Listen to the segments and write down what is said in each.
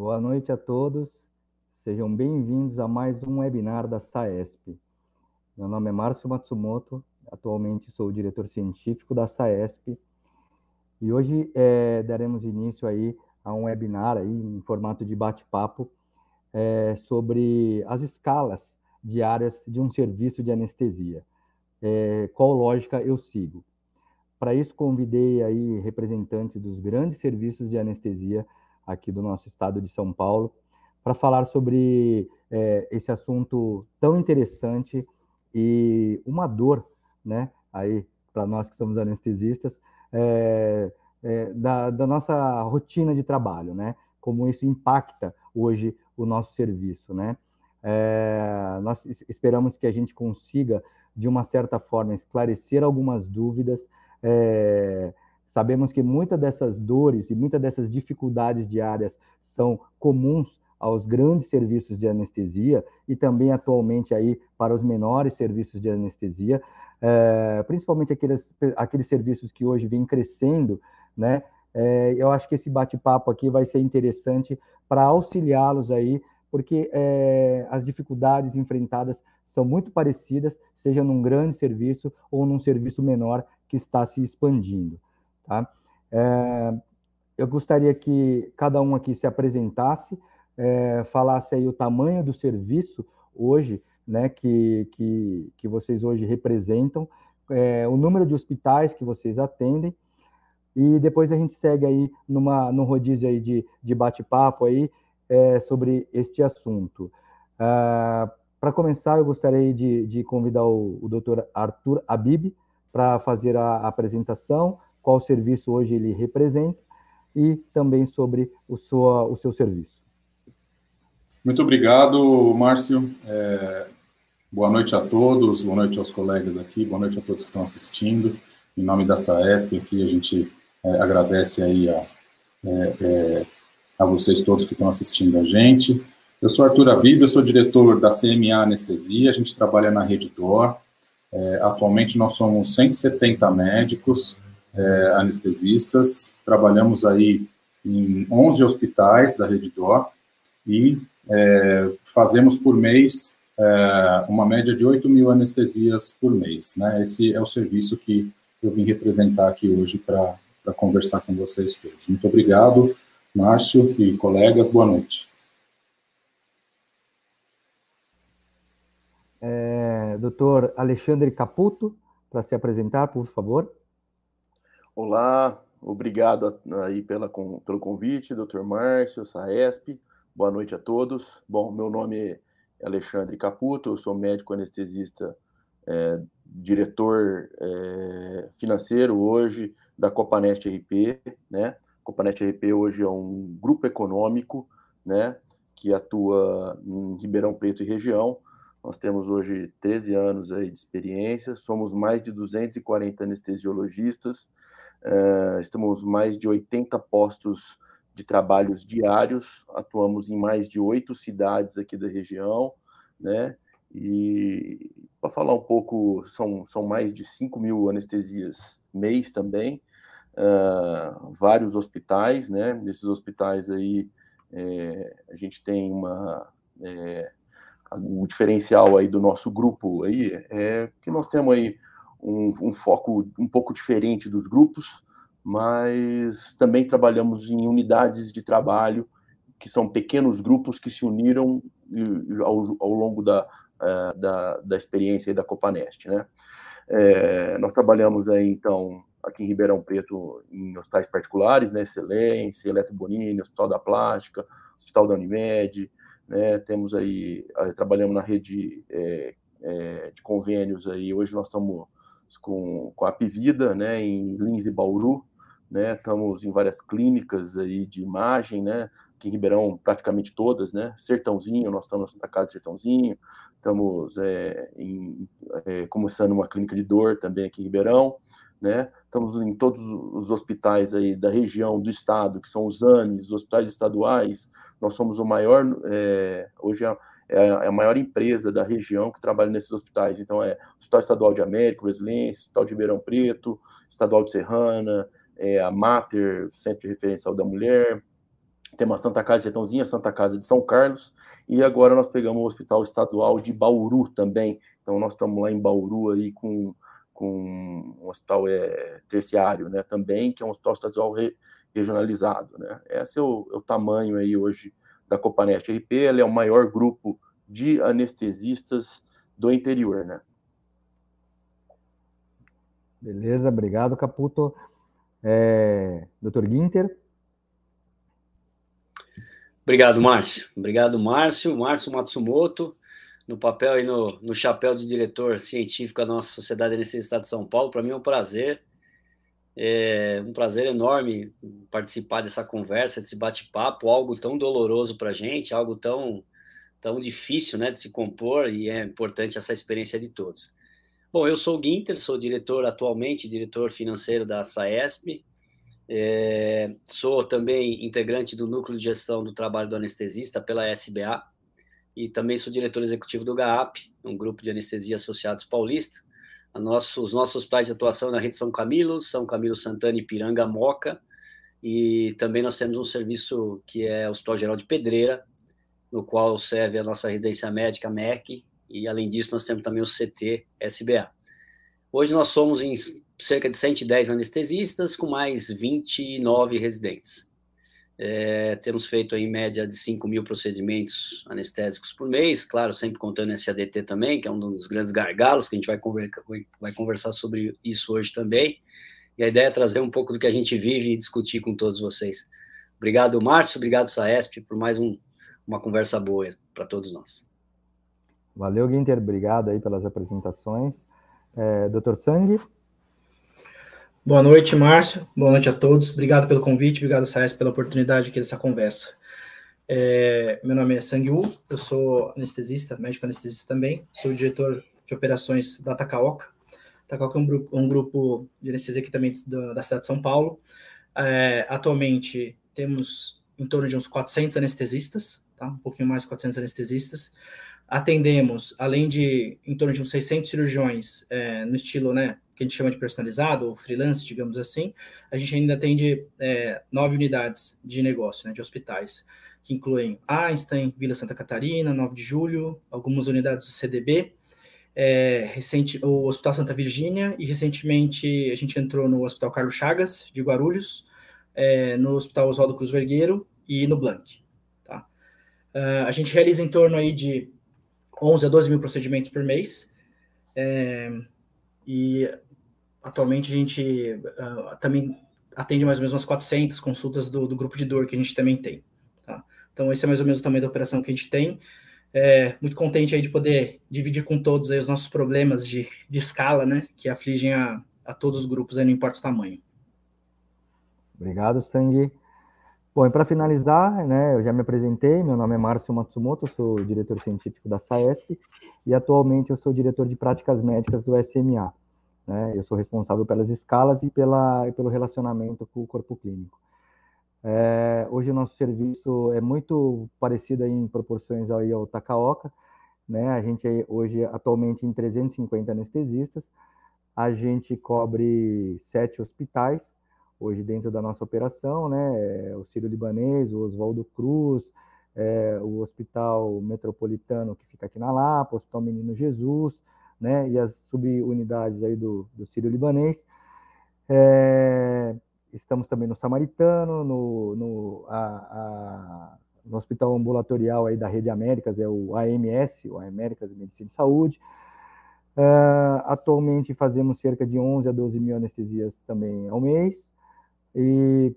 Boa noite a todos. Sejam bem-vindos a mais um webinar da SAESP. Meu nome é Márcio Matsumoto, atualmente sou o diretor científico da SAESP e hoje é, daremos início aí a um webinar aí em formato de bate-papo é, sobre as escalas diárias de um serviço de anestesia. É, qual lógica eu sigo? Para isso convidei aí representantes dos grandes serviços de anestesia aqui do nosso estado de São Paulo para falar sobre é, esse assunto tão interessante e uma dor, né? Aí para nós que somos anestesistas, é, é, da, da, nossa rotina de trabalho, né? Como isso impacta hoje o nosso serviço, né? É, nós esperamos que a gente consiga, de uma certa forma, esclarecer algumas dúvidas. Sabemos que muitas dessas dores e muitas dessas dificuldades diárias são comuns aos grandes serviços de anestesia e também atualmente aí para os menores serviços de anestesia, é, principalmente aqueles, aqueles serviços que hoje vêm crescendo, né? É, eu acho que esse bate-papo aqui vai ser interessante para auxiliá-los aí, porque é, as dificuldades enfrentadas são muito parecidas, seja num grande serviço ou num serviço menor que está se expandindo, tá? É, eu gostaria que cada um aqui se apresentasse, é, falasse aí o tamanho do serviço hoje, né, que, que, que vocês hoje representam, é, o número de hospitais que vocês atendem, e depois a gente segue aí numa, num rodízio aí de, de bate-papo aí é, sobre este assunto. Ah, para começar, eu gostaria de, de convidar o, o Dr. Arthur Abib para fazer a apresentação, qual serviço hoje ele representa e também sobre o, sua, o seu serviço. Muito obrigado, Márcio. É, boa noite a todos, boa noite aos colegas aqui, boa noite a todos que estão assistindo. Em nome da SAESP aqui, a gente é, agradece aí a, é, é a vocês todos que estão assistindo a gente. Eu sou Arthur Abib, eu sou diretor da CMA Anestesia, a gente trabalha na Rede DOR. É, atualmente nós somos 170 médicos é, anestesistas, trabalhamos aí em 11 hospitais da Rede DOR e é, fazemos por mês é, uma média de 8 mil anestesias por mês. Né? Esse é o serviço que eu vim representar aqui hoje para conversar com vocês todos. Muito obrigado, Márcio e colegas, boa noite. É, doutor Alexandre Caputo, para se apresentar, por favor. Olá, obrigado aí pela, com, pelo convite, doutor Márcio, Saesp. Boa noite a todos. Bom, meu nome é Alexandre Caputo, eu sou médico anestesista, é, diretor é, financeiro hoje da Copanest RP, né? Copanest RP hoje é um grupo econômico, né? Que atua em Ribeirão Preto e região. Nós temos hoje 13 anos aí de experiência, somos mais de 240 anestesiologistas, é, estamos mais de 80 postos de trabalhos diários, atuamos em mais de oito cidades aqui da região, né? E para falar um pouco, são, são mais de 5 mil anestesias mês também, uh, vários hospitais, né? Nesses hospitais aí, é, a gente tem uma. É, o diferencial aí do nosso grupo aí é que nós temos aí um, um foco um pouco diferente dos grupos, mas também trabalhamos em unidades de trabalho, que são pequenos grupos que se uniram ao, ao longo da, eh, da, da, experiência da Copanest. Né? É, nós trabalhamos aí, então, aqui em Ribeirão Preto, em hospitais particulares, né? Excelência, Eletro Bonini, Hospital da Plástica, Hospital da Unimed, né? temos aí, eh, trabalhamos na rede é, é, de convênios aí, hoje nós estamos com, com a Pivida, né, em Lins e Bauru, né? Estamos em várias clínicas aí de imagem, né? Aqui em Ribeirão, praticamente todas, né? Sertãozinho, nós estamos na Santa Casa de Sertãozinho, estamos é, em, é, começando uma clínica de dor também aqui em Ribeirão, né? Estamos em todos os hospitais aí da região, do estado, que são os ANES, os hospitais estaduais. Nós somos o maior, é, hoje é, é, é a maior empresa da região que trabalha nesses hospitais. Então, é Hospital Estadual de América, Brasilense, Hospital de Ribeirão Preto, Estadual de Serrana, é, a Mater, Centro de Referencial da Mulher, Temos a Santa Casa de Sertãozinho, a Santa Casa de São Carlos, e agora nós pegamos o Hospital Estadual de Bauru também. Então nós estamos lá em Bauru aí com, com um hospital é, terciário, né, também, que é um hospital estadual re, regionalizado, né. Esse é o, é o, tamanho aí hoje da Copanest RP, ela é o maior grupo de anestesistas do interior, né. Beleza, obrigado, Caputo. É, Dr. Guinter. Obrigado, Márcio. Obrigado, Márcio. Márcio Matsumoto, no papel e no, no chapéu de diretor científico da nossa Sociedade de Estado de São Paulo. Para mim é um prazer, é um prazer enorme participar dessa conversa, desse bate-papo, algo tão doloroso para a gente, algo tão, tão difícil né, de se compor, e é importante essa experiência de todos. Bom, eu sou o Guinter, sou diretor atualmente, diretor financeiro da SAESP, é, sou também integrante do núcleo de gestão do trabalho do anestesista pela SBA e também sou diretor executivo do GAAP, um grupo de anestesia associados paulista. Nosso, os nossos hospitais de atuação na rede São Camilo, São Camilo Santana e Piranga Moca, e também nós temos um serviço que é o Hospital Geral de Pedreira, no qual serve a nossa residência médica MEC, e além disso nós temos também o CT SBA. Hoje nós somos em cerca de 110 anestesistas, com mais 29 residentes. É, temos feito em média de 5 mil procedimentos anestésicos por mês, claro, sempre contando esse ADT também, que é um dos grandes gargalos, que a gente vai, vai conversar sobre isso hoje também. E a ideia é trazer um pouco do que a gente vive e discutir com todos vocês. Obrigado, Márcio, obrigado, Saesp, por mais um, uma conversa boa para todos nós. Valeu, Guinter, obrigado aí pelas apresentações. É, Dr. Sangue? Boa noite, Márcio. Boa noite a todos. Obrigado pelo convite, obrigado, Saes, pela oportunidade aqui dessa conversa. É, meu nome é Sang Wu, eu sou anestesista, médico anestesista também, sou diretor de operações da Takaoka. Takaoka é um, grupo, um grupo de anestesia aqui também da, da cidade de São Paulo. É, atualmente temos em torno de uns 400 anestesistas, tá? um pouquinho mais de 400 anestesistas. Atendemos, além de em torno de uns 600 cirurgiões é, no estilo né, que a gente chama de personalizado, ou freelance, digamos assim, a gente ainda atende é, nove unidades de negócio, né, de hospitais, que incluem Einstein, Vila Santa Catarina, 9 de Julho, algumas unidades do CDB, é, recente, o Hospital Santa Virgínia, e recentemente a gente entrou no Hospital Carlos Chagas, de Guarulhos, é, no Hospital Oswaldo Cruz Vergueiro e no Blank. Tá? Uh, a gente realiza em torno aí de 11 a 12 mil procedimentos por mês, é, e atualmente a gente uh, também atende mais ou menos umas 400 consultas do, do, grupo de dor que a gente também tem. Tá? Então, esse é mais ou menos o tamanho da operação que a gente tem. É, muito contente aí de poder dividir com todos aí os nossos problemas de, de escala, né, que afligem a, a todos os grupos, aí, não importa o tamanho. Obrigado, Sangue. Bom, e para finalizar, né, eu já me apresentei, meu nome é Márcio Matsumoto, sou diretor científico da SAESP e atualmente eu sou diretor de práticas médicas do SMA. Né? Eu sou responsável pelas escalas e, pela, pelo relacionamento com o corpo clínico. É, hoje o nosso serviço é muito parecido em proporções aí ao Takaoka, né? A gente é hoje atualmente em 350 anestesistas, a gente cobre sete hospitais hoje dentro da nossa operação, né? É o Círio Libanês, o Oswaldo Cruz, é, o Hospital Metropolitano que fica aqui na Lapa, o Hospital Menino Jesus, né, e as subunidades aí do, do Sírio Libanês. É, estamos também no Samaritano, no, no, a, a, no Hospital Ambulatorial aí da Rede Américas, é o AMS, o Américas Medicina e Saúde. Uh, atualmente fazemos cerca de 11 a 12 mil anestesias também ao mês e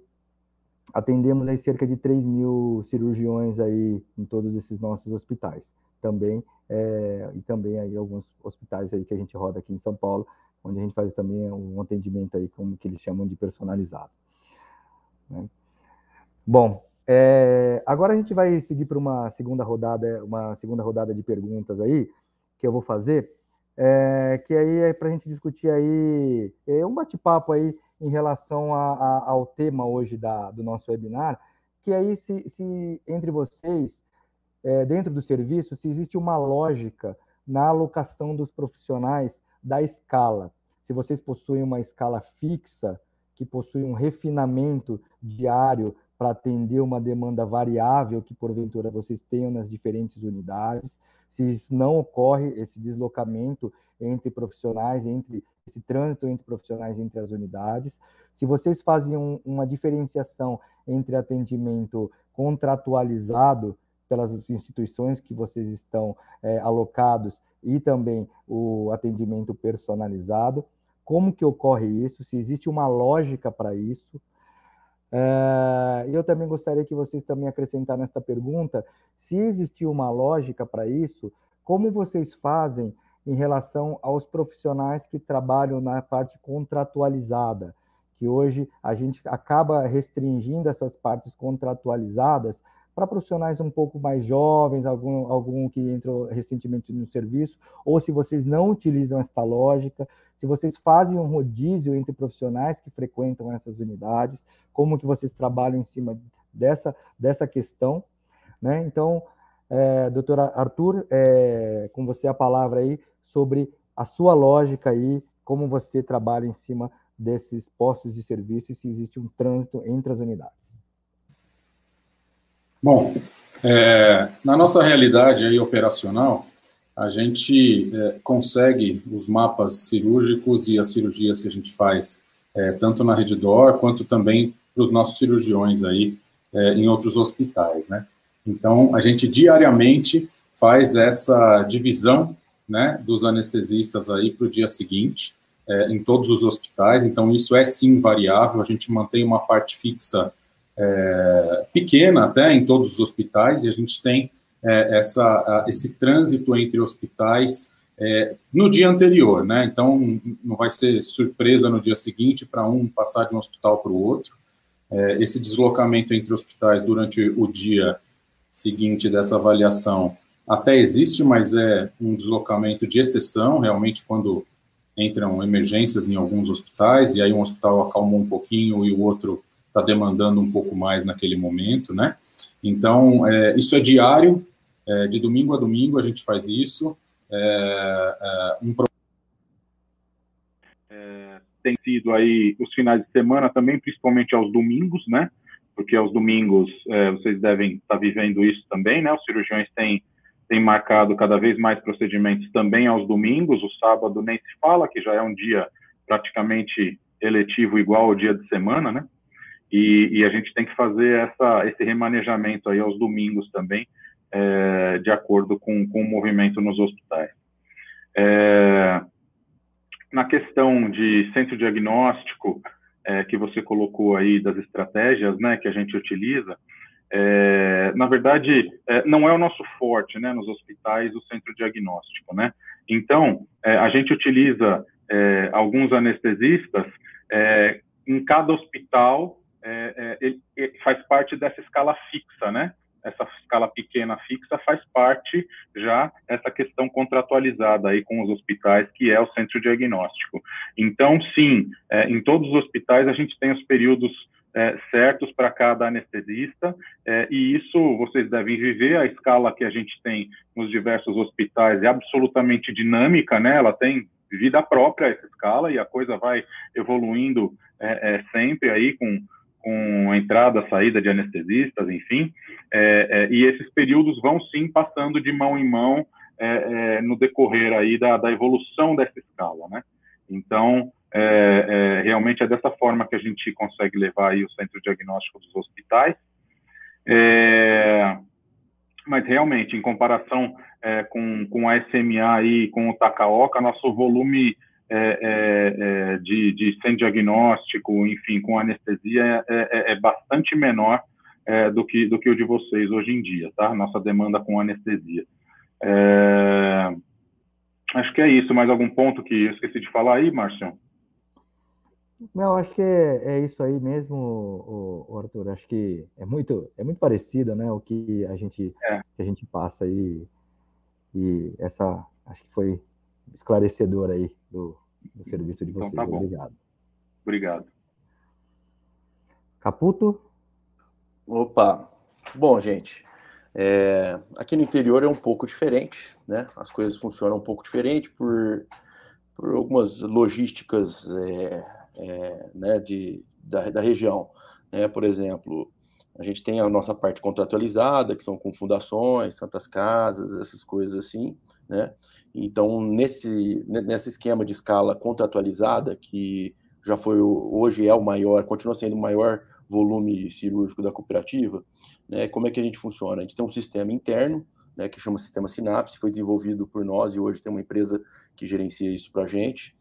atendemos aí cerca de 3 mil cirurgiões aí em todos esses nossos hospitais também é, e também aí alguns hospitais aí que a gente roda aqui em São Paulo, onde a gente faz também um atendimento aí como que eles chamam de personalizado. Né? Bom, é, agora a gente vai seguir para uma segunda rodada, uma segunda rodada de perguntas aí que eu vou fazer, é, que aí é para a gente discutir aí é um bate-papo aí em relação a, a, ao tema hoje da, do nosso webinar, que aí se, se entre vocês é, dentro do serviço, se existe uma lógica na alocação dos profissionais da escala. Se vocês possuem uma escala fixa, que possui um refinamento diário para atender uma demanda variável que porventura vocês tenham nas diferentes unidades. Se isso não ocorre, esse deslocamento entre profissionais, entre esse trânsito entre profissionais entre as unidades. Se vocês faziam uma diferenciação entre atendimento contratualizado pelas instituições que vocês estão é, alocados e também o atendimento personalizado, como que ocorre isso, se existe uma lógica para isso. É, eu também gostaria que vocês também acrescentassem nesta pergunta, se existir uma lógica para isso, como vocês fazem em relação aos profissionais que trabalham na parte contratualizada, que hoje a gente acaba restringindo essas partes contratualizadas para profissionais um pouco mais jovens, algum, algum que entrou recentemente no serviço, ou se vocês não utilizam esta lógica, se vocês fazem um rodízio entre profissionais que frequentam essas unidades, como que vocês trabalham em cima dessa, dessa questão, né? Então, é, doutora Arthur, é, com você a palavra aí sobre a sua lógica aí, como você trabalha em cima desses postos de serviço e se existe um trânsito entre as unidades. Bom, é, na nossa realidade aí operacional, a gente é, consegue os mapas cirúrgicos e as cirurgias que a gente faz, é, tanto na Redditor quanto também para os nossos cirurgiões aí é, em outros hospitais, né? Então, a gente diariamente faz essa divisão, né, dos anestesistas aí para o dia seguinte, é, em todos os hospitais, então isso é sim variável, a gente mantém uma parte fixa é, pequena até em todos os hospitais, e a gente tem é, essa, esse trânsito entre hospitais é, no dia anterior, né? Então, não vai ser surpresa no dia seguinte para um passar de um hospital para o outro. É, esse deslocamento entre hospitais durante o dia seguinte dessa avaliação até existe, mas é um deslocamento de exceção, realmente, quando entram emergências em alguns hospitais, e aí um hospital acalmou um pouquinho e o outro está demandando um pouco mais naquele momento, né? Então, é, isso é diário, é, de domingo a domingo a gente faz isso. É, é um é, tem sido aí os finais de semana também, principalmente aos domingos, né? Porque aos domingos é, vocês devem estar tá vivendo isso também, né? Os cirurgiões têm, têm marcado cada vez mais procedimentos também aos domingos. O sábado nem se fala, que já é um dia praticamente eletivo igual ao dia de semana, né? E, e, a gente tem que fazer essa, esse remanejamento aí aos domingos também, é, de acordo com, com o movimento nos hospitais. É, na questão de centro diagnóstico, é, que você colocou aí das estratégias né, que a gente utiliza, é, na verdade, é, não é o nosso forte né, nos hospitais o centro diagnóstico. Né? Então, é, a gente utiliza alguns anestesistas em cada hospital é, é, ele, ele faz parte dessa escala fixa, né? Essa escala pequena fixa faz parte já essa questão contratualizada aí com os hospitais, que é o centro diagnóstico. Então, sim, é, em todos os hospitais a gente tem os períodos é, certos para cada anestesista, é, e isso vocês devem viver. A escala que a gente tem nos diversos hospitais é absolutamente dinâmica, né? Ela tem vida própria essa escala e a coisa vai evoluindo é, é sempre aí com com entrada, saída de anestesistas, enfim, é, é, e esses períodos vão sim passando de mão em mão é, é no decorrer aí da, da, evolução dessa escala, né? Então, é, é, realmente é dessa forma que a gente consegue levar aí o centro diagnóstico dos hospitais, mas realmente, em comparação com, com a SMA e com o Takaoka, nosso volume é, é, é, de, de sem diagnóstico, enfim, com anestesia, é, é, é bastante menor do, que, do que o de vocês hoje em dia, tá? Nossa demanda com anestesia. acho que é isso. Mais algum ponto que eu esqueci de falar aí, Márcio? Não, acho que é, é isso aí mesmo, o, o, Arthur. Acho que é muito, é muito parecido, né, o que a gente, é. que a gente passa aí. E essa, acho que foi esclarecedor aí do, do serviço de então vocês. Então, tá Obrigado. Obrigado. Caputo? Opa! Bom, gente, é, aqui no interior é um pouco diferente, né? As coisas funcionam um pouco diferente por, por algumas logísticas é, é, né, de, da, da região. Né? Por exemplo, A gente tem a nossa parte contratualizada, que são com fundações, santas casas, essas coisas assim, né? Então, nesse, nesse esquema de escala contratualizada, que já foi, hoje é o maior, continua sendo o maior volume cirúrgico da cooperativa, né? Como é que a gente funciona? A gente tem um sistema interno, né, que chama Sistema Sinapse, foi desenvolvido por nós e hoje tem uma empresa que gerencia isso para a gente,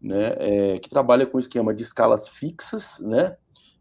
né, é, que trabalha com esquema de escalas fixas, né,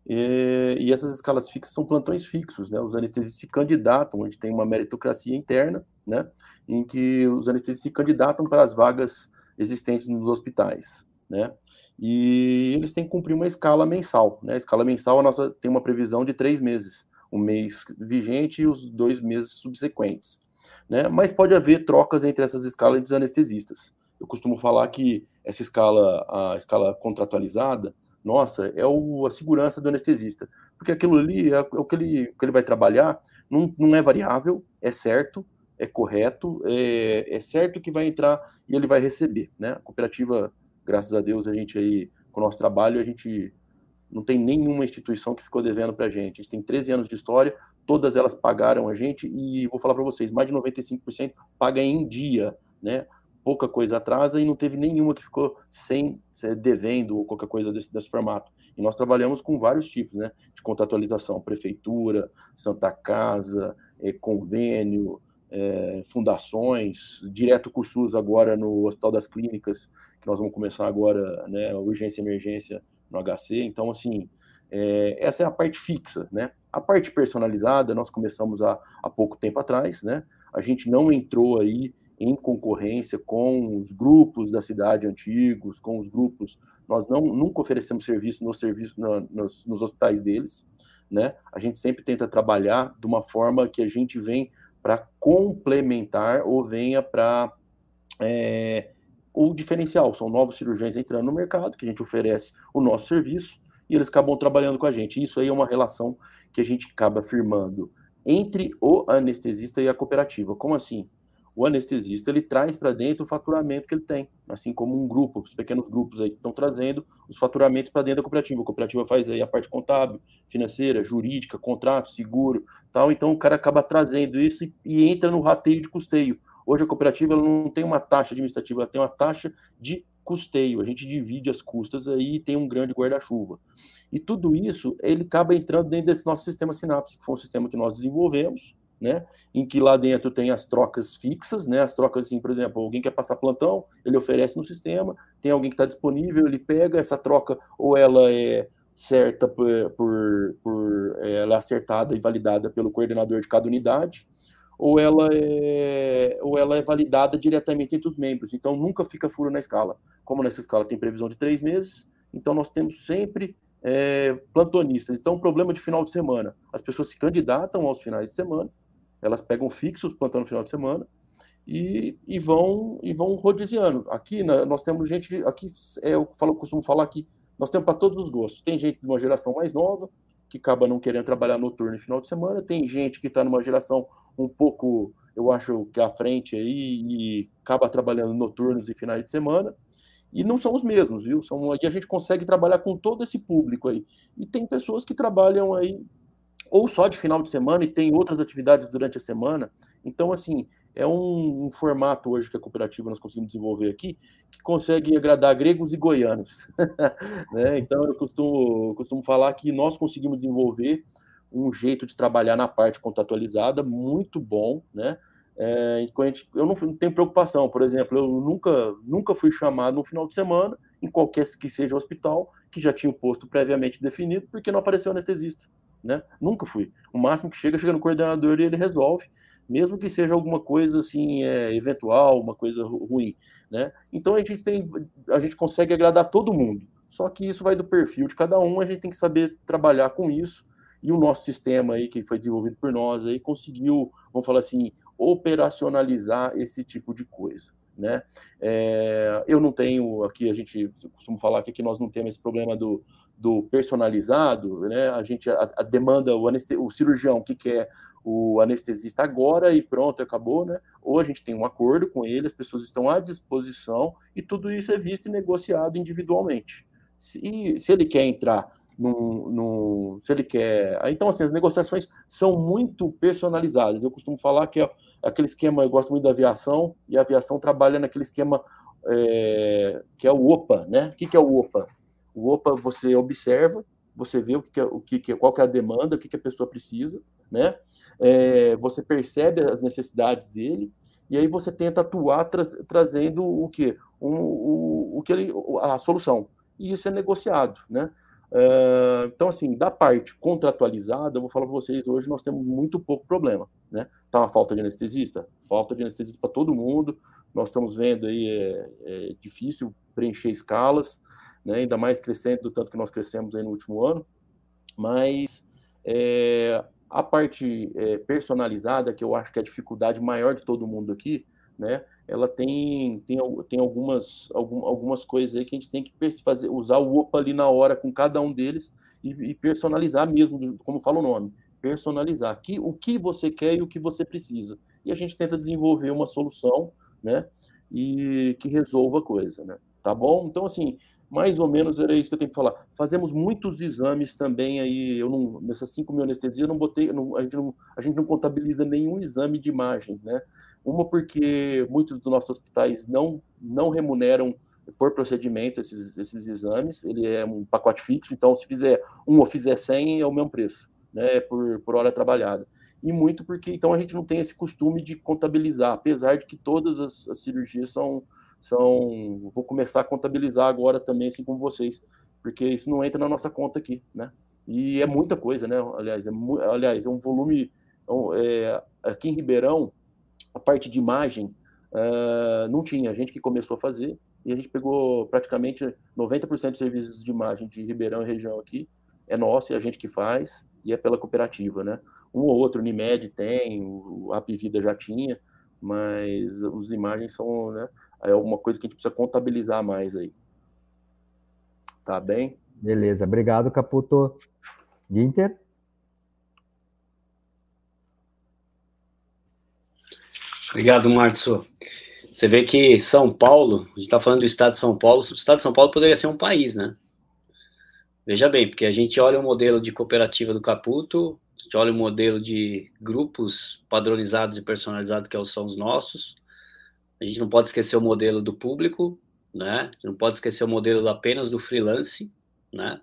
e, e, essas escalas fixas são plantões fixos, né, os anestesistas se candidatam, a gente tem uma meritocracia interna, né, em que os anestesistas se candidatam para as vagas existentes nos hospitais, né, e eles têm que cumprir uma escala mensal, né, a escala mensal a nossa tem uma previsão de três meses, o mês vigente e os dois meses subsequentes. Né? Mas pode haver trocas entre essas escalas dos anestesistas. Eu costumo falar que essa escala, a escala contratualizada, nossa, é o, a segurança do anestesista. Porque aquilo ali é, é o que ele, que ele vai trabalhar, não, não é variável, é certo, é correto, é, é certo que vai entrar e ele vai receber. Né? A cooperativa, graças a Deus, a gente aí, com o nosso trabalho, a gente não tem nenhuma instituição que ficou devendo para a gente. A gente tem 13 anos de história, todas elas pagaram a gente e vou falar para vocês, mais de 95% paga em dia, né? Pouca coisa atrasa e não teve nenhuma que ficou sem devendo ou qualquer coisa desse, desse formato. E nós trabalhamos com vários tipos, né? De contratualização, prefeitura, Santa Casa, é, convênio, é, fundações, direto com o SUS agora no Hospital das Clínicas, que nós vamos começar agora, né? Urgência e emergência no HC. Então, assim, é, essa é a parte fixa, né? A parte personalizada, nós começamos há, há pouco tempo atrás, né? A gente não entrou aí em concorrência com os grupos da cidade antigos, com os grupos. Nós não nunca oferecemos serviço no serviço no, nos, nos hospitais deles, né? A gente sempre tenta trabalhar de uma forma que a gente vem para complementar ou venha para é, o diferencial. São novos cirurgiões entrando no mercado, que a gente oferece o nosso serviço e eles acabam trabalhando com a gente. Isso aí é uma relação que a gente acaba firmando entre o anestesista e a cooperativa. Como assim? O anestesista ele traz para dentro o faturamento que ele tem, assim como um grupo, os pequenos grupos aí estão trazendo os faturamentos para dentro da cooperativa. A cooperativa faz aí a parte contábil, financeira, jurídica, contrato, seguro, tal. Então o cara acaba trazendo isso e, e entra no rateio de custeio. Hoje a cooperativa não tem uma taxa administrativa, ela tem uma taxa de custeio. A gente divide as custas aí e tem um grande guarda-chuva. E tudo isso, ele acaba entrando dentro desse nosso sistema Sinapse, que foi um sistema que nós desenvolvemos, né? Em que lá dentro tem as trocas fixas, né? As trocas, assim, por exemplo, alguém quer passar plantão, ele oferece no sistema, tem alguém que está disponível, ele pega essa troca, ou ela é certa por, por, por ela é acertada e validada pelo coordenador de cada unidade, ou ela é, ou ela é validada diretamente entre os membros. Então, nunca fica furo na escala. Como nessa escala tem previsão de três meses, então nós temos sempre é, plantonistas. Então, problema de final de semana. As pessoas se candidatam aos finais de semana, elas pegam fixos plantão no final de semana e, e vão e vão rodiziando. Aqui né, nós temos gente, aqui é, eu falo, costumo falar que nós temos para todos os gostos. Tem gente de uma geração mais nova, que acaba não querendo trabalhar noturno no final de semana, tem gente que está numa geração um pouco, eu acho que à frente aí e acaba trabalhando noturnos e finais de semana. E não são os mesmos, viu? São, e a gente consegue trabalhar com todo esse público aí. E tem pessoas que trabalham aí ou só de final de semana e tem outras atividades durante a semana. Então, assim, é um, um, formato hoje que a cooperativa nós conseguimos desenvolver aqui que consegue agradar gregos e goianos. né? Então, eu costumo, costumo falar que nós conseguimos desenvolver um jeito de trabalhar na parte contratualizada muito bom, né? É, eu não, não, tenho preocupação, por exemplo, eu nunca, nunca fui chamado no final de semana, em qualquer que seja hospital, que já tinha o posto previamente definido, porque não apareceu anestesista, né? Nunca fui. O máximo que chega, chega no coordenador e ele resolve, mesmo que seja alguma coisa assim, é, eventual, uma coisa ruim, né? Então a gente tem, a gente consegue agradar todo mundo, só que isso vai do perfil de cada um, a gente tem que saber trabalhar com isso, e o nosso sistema aí, que foi desenvolvido por nós, aí, conseguiu, vamos falar assim, operacionalizar esse tipo de coisa. Né? É, eu não tenho aqui, a gente costuma falar que aqui nós não temos esse problema do, do personalizado, né? A gente a, a demanda o, o cirurgião que quer o anestesista agora e pronto, acabou, né? Ou a gente tem um acordo com ele, as pessoas estão à disposição e tudo isso é visto e negociado individualmente. Se, se ele quer entrar num, se ele quer. Então, assim, as negociações são muito personalizadas. Eu costumo falar que é aquele esquema, eu gosto muito da aviação, e a aviação trabalha naquele esquema é, que é o OPA, né? O que, que é o OPA? O OPA você observa, você vê o que, é, o que, que é, qual que é a demanda, o que, que a pessoa precisa, né? É, você percebe as necessidades dele e aí você tenta atuar tra trazendo o que um, o, o que ele, a solução e isso é negociado, né? Uh, então, assim, da parte contratualizada, eu vou falar para vocês, hoje nós temos muito pouco problema, né? Tá uma falta de anestesista? Falta de anestesista para todo mundo, nós estamos vendo aí, é, é, difícil preencher escalas, né? ainda mais crescendo do tanto que nós crescemos no último ano, mas é, a parte é, personalizada, que eu acho que é a dificuldade maior de todo mundo aqui, né? ela tem, tem, tem algumas, algum, algumas coisas aí que a gente tem que fazer, usar o OPA ali na hora com cada um deles e, e personalizar mesmo, como fala o nome, personalizar que, o que você quer e o que você precisa. E a gente tenta desenvolver uma solução, né, e que resolva a coisa, né? Tá bom? Então, assim, mais ou menos era isso que eu tenho que falar. Fazemos muitos exames também aí, eu não, nessas 5 mil anestesias, eu não botei, não, a, gente não, a gente não contabiliza nenhum exame de imagem, né? Uma porque muitos dos nossos hospitais não, não remuneram por procedimento esses, esses exames, ele é um pacote fixo, então se fizer um ou fizer 100 é o mesmo preço, né, por, por hora trabalhada. E muito porque, então, a gente não tem esse costume de contabilizar, apesar de que todas as, as cirurgias são, são, vou começar a contabilizar agora também, assim como vocês, porque isso não entra na nossa conta aqui, né, e é muita coisa, né, aliás, é, aliás, é um volume, é, aqui em Ribeirão, a parte de imagem uh, não tinha, a gente que começou a fazer, e a gente pegou praticamente 90% dos serviços de imagem de Ribeirão e região aqui, é nosso e a gente que faz, e é pela cooperativa, né? Um ou outro, Unimed tem, o Apivida já tinha, mas os imagens são, né, é alguma coisa que a gente precisa contabilizar mais aí. Tá bem? Beleza, obrigado, Caputo. Ginter? Obrigado, Márcio. Você vê que São Paulo, a gente está falando do estado de São Paulo, o estado de São Paulo poderia ser um país, né? Veja bem, porque a gente olha o modelo de cooperativa do Caputo, a gente olha o modelo de grupos padronizados e personalizados, que são os nossos. A gente não pode esquecer o modelo do público, né? Não pode esquecer o modelo apenas do freelance, né?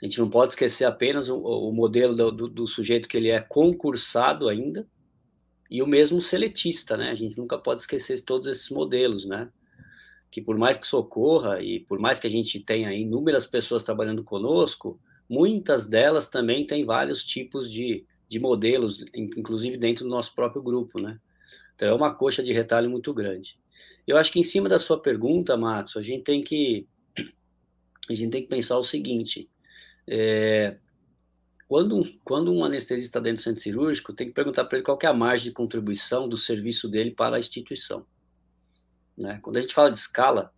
A gente não pode esquecer apenas o, o modelo do, do, do sujeito que ele é concursado ainda, e o mesmo seletista, né? A gente nunca pode esquecer todos esses modelos, né? Que por mais que socorra e por mais que a gente tenha inúmeras pessoas trabalhando conosco, muitas delas também têm vários tipos de, de modelos, inclusive dentro do nosso próprio grupo, né? Então é uma coxa de retalho muito grande. Eu acho que em cima da sua pergunta, Matos, a gente tem que a gente tem que pensar o seguinte: é, quando, quando um anestesista está dentro do centro cirúrgico, tem que perguntar para ele qual é a margem de contribuição do serviço dele para a instituição. Né? Quando a gente fala de escala,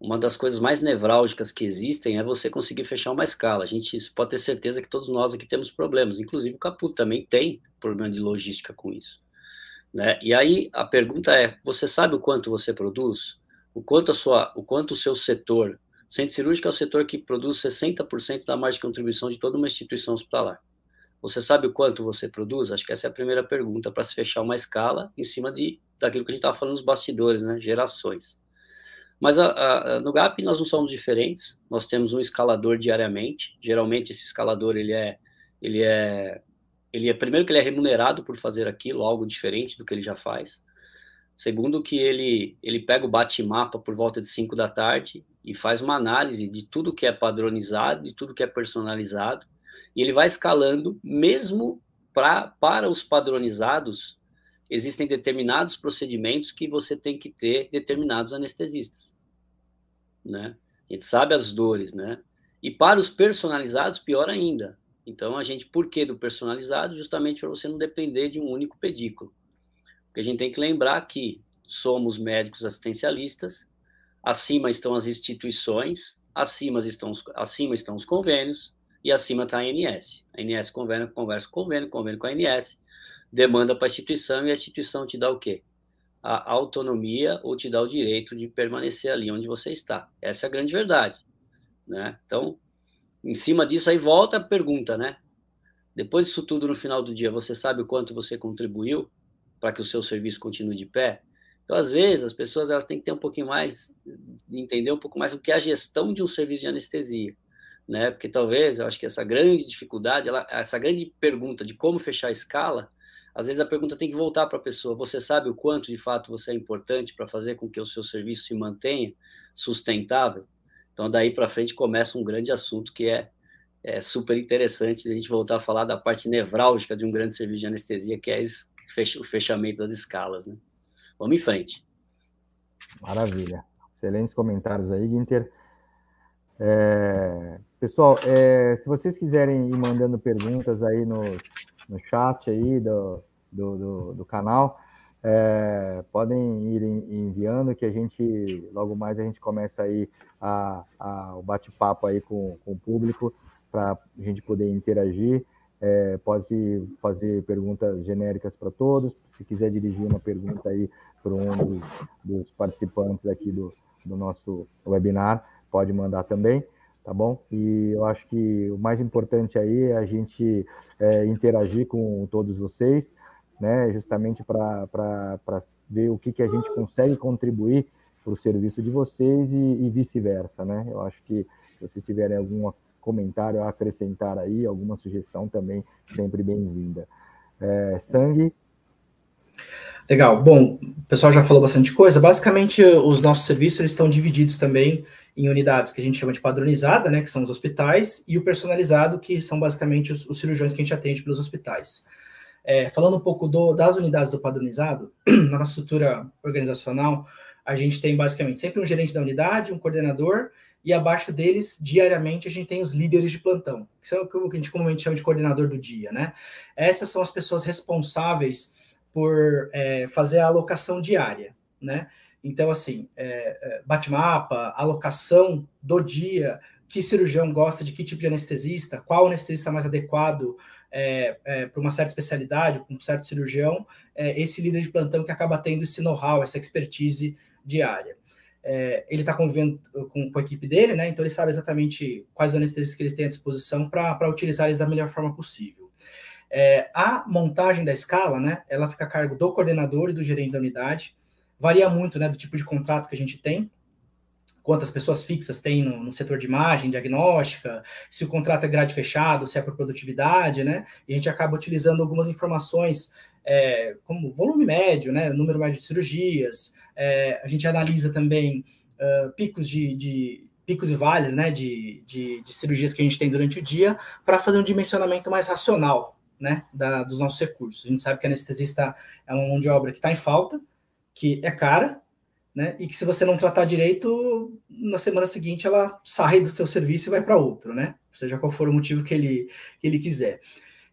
uma das coisas mais nevrálgicas que existem é você conseguir fechar uma escala. A gente pode ter certeza que todos nós aqui temos problemas, inclusive o Caputo também tem problema de logística com isso. Né? E aí a pergunta é: você sabe o quanto você produz? O quanto a sua, o quanto o seu setor centro cirúrgico é o setor que produz 60% da margem de contribuição de toda uma instituição hospitalar. Você sabe o quanto você produz? Acho que essa é a primeira pergunta para se fechar uma escala em cima de daquilo que a gente estava falando nos bastidores, né? Gerações. Mas a, a, no GAP nós não somos diferentes. Nós temos um escalador diariamente. Geralmente esse escalador ele é ele é ele é primeiro que ele é remunerado por fazer aquilo, algo diferente do que ele já faz. Segundo que ele ele pega o bate-mapa por volta de 5 da tarde e faz uma análise de tudo que é padronizado, de tudo que é personalizado, e ele vai escalando, mesmo pra, para os padronizados, existem determinados procedimentos que você tem que ter determinados anestesistas, né? A gente sabe as dores, né? E para os personalizados, pior ainda. Então, a gente, por que do personalizado? Justamente para você não depender de um único pedículo. Porque a gente tem que lembrar que somos médicos assistencialistas acima estão as instituições, acima estão os, acima estão os convênios e acima está a ANS. A ANS conversa com convênio, convênio com a ANS, demanda para a instituição e a instituição te dá o quê? A autonomia ou te dá o direito de permanecer ali onde você está. Essa é a grande verdade. Né? Então, em cima disso, aí volta a pergunta, né? Depois disso tudo, no final do dia, você sabe o quanto você contribuiu para que o seu serviço continue de pé? Então, às vezes, as pessoas elas têm que ter um pouquinho mais, de entender um pouco mais o que é a gestão de um serviço de anestesia, né? Porque talvez, eu acho que essa grande dificuldade, ela, essa grande pergunta de como fechar a escala, às vezes a pergunta tem que voltar para a pessoa. Você sabe o quanto de fato você é importante para fazer com que o seu serviço se mantenha sustentável? Então, daí para frente começa um grande assunto que é, é super interessante a gente voltar a falar da parte nevrálgica de um grande serviço de anestesia, que é o fechamento das escalas, né? Vamos em frente. Maravilha. Excelentes comentários aí, Ginter. É, pessoal, é, se vocês quiserem ir mandando perguntas aí no, no chat aí do, do, do, do canal, é, podem ir enviando que a gente, logo mais a gente começa aí a, a, o bate-papo aí com, com o público para a gente poder interagir. É, pode fazer perguntas genéricas para todos. Se quiser dirigir uma pergunta aí para um dos, dos, participantes aqui do, do nosso webinar, pode mandar também, tá bom? E eu acho que o mais importante aí é a gente é, interagir com todos vocês, né? Justamente para ver o que, que a gente consegue contribuir para o serviço de vocês e, e vice-versa, né? Eu acho que se vocês tiverem alguma comentário a acrescentar aí, alguma sugestão também, sempre bem-vinda. É, sangue. Legal. Bom, o pessoal já falou bastante coisa. Basicamente, os nossos serviços eles estão divididos também em unidades que a gente chama de padronizada, né, que são os hospitais, e o personalizado, que são basicamente os, os cirurgiões que a gente atende pelos hospitais. É, falando um pouco do, das unidades do padronizado, na nossa estrutura organizacional, a gente tem basicamente sempre um gerente da unidade, um coordenador e abaixo deles, diariamente, a gente tem os líderes de plantão, que são o que a gente comumente chama de coordenador do dia, né? Essas são as pessoas responsáveis por é, fazer a alocação diária, né? Então, assim, é, é bate-mapa, alocação do dia, que cirurgião gosta de que tipo de anestesista, qual anestesista mais adequado é, é, para uma certa especialidade, para um certo cirurgião, é, esse líder de plantão que acaba tendo esse know-how, essa expertise diária é, ele está convivendo com, com, a equipe dele, né? Então ele sabe exatamente quais anestesias que eles têm à disposição para utilizar eles da melhor forma possível. É, a montagem da escala, né? Ela fica a cargo do coordenador e do gerente da unidade. Varia muito, né? Do tipo de contrato que a gente tem, quantas pessoas fixas tem no, no, setor de imagem, diagnóstica, se o contrato é grade fechado, se é por produtividade, né? E a gente acaba utilizando algumas informações é, como volume médio, né? Número médio de cirurgias, é, a gente analisa também uh, picos de, de, picos e vales, né, de, de, de, cirurgias que a gente tem durante o dia, para fazer um dimensionamento mais racional, né, da, dos nossos recursos. A gente sabe que anestesista é uma mão de obra que está em falta, que é cara, né, e que se você não tratar direito, na semana seguinte ela sai do seu serviço e vai para outro, né, seja qual for o motivo que ele, que ele quiser.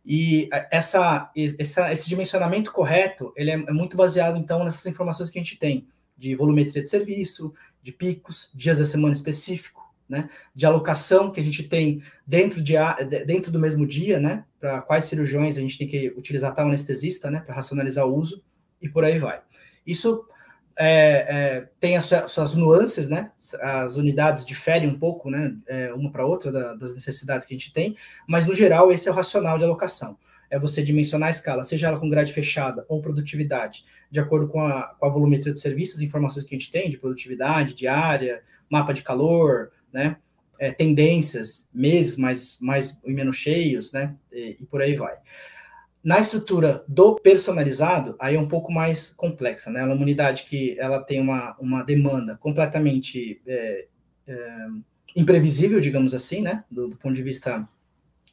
E essa, essa, esse dimensionamento correto, ele é, é muito baseado, então, nessas informações que a gente tem de volumetria de serviço, de picos, dias da semana específico, né, de alocação que a gente tem dentro, de, dentro do mesmo dia, né, para quais cirurgiões a gente tem que utilizar tal anestesista, né, para racionalizar o uso, e por aí vai. Isso é, é, tem as suas nuances, né? As unidades diferem um pouco, né? É, uma para outra da, das necessidades que a gente tem, mas no geral esse é o racional de alocação é você dimensionar a escala, seja ela com grade fechada ou produtividade, de acordo com a, com a volumetria dos serviços, informações que a gente tem de produtividade, diária, mapa de calor, né? É, tendências, meses mais, mais e menos cheios, né? E, e, por aí vai. Na estrutura do personalizado, aí é um pouco mais complexa, né? Ela é uma unidade que ela tem uma, uma demanda completamente é, é, imprevisível, digamos assim, né? Do, do ponto de vista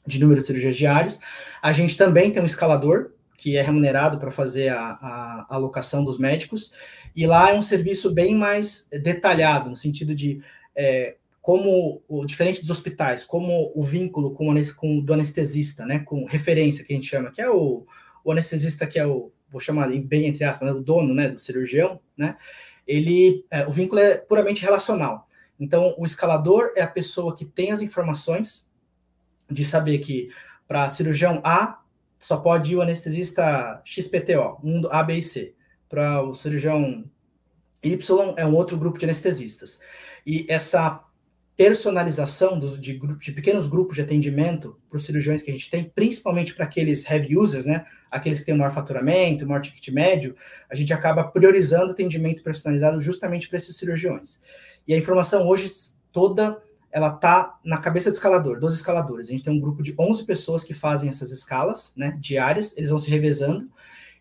de número de cirurgias diários. A gente também tem um escalador, que é remunerado para fazer a, a, a, alocação dos médicos, e lá é um serviço bem mais detalhado, no sentido de é, como, o, diferente dos hospitais, como o vínculo com, com do anestesista, né, com referência, que a gente chama, que é o, o anestesista que é o, vou chamar bem entre aspas, né, o dono, né, do cirurgião, né, ele, é, o vínculo é puramente relacional. Então, o escalador é a pessoa que tem as informações de saber que para cirurgião A só pode ir o anestesista XPTO, um A, B e C. Para o cirurgião Y é um outro grupo de anestesistas. E essa personalização dos, de, de pequenos grupos de atendimento para os cirurgiões que a gente tem, principalmente para aqueles heavy users, né? Aqueles que têm maior faturamento, maior ticket médio, a gente acaba priorizando atendimento personalizado justamente para esses cirurgiões. E a informação hoje toda ela tá na cabeça do escalador, dos escaladores. A gente tem um grupo de 11 pessoas que fazem essas escalas, né, diárias, eles vão se revezando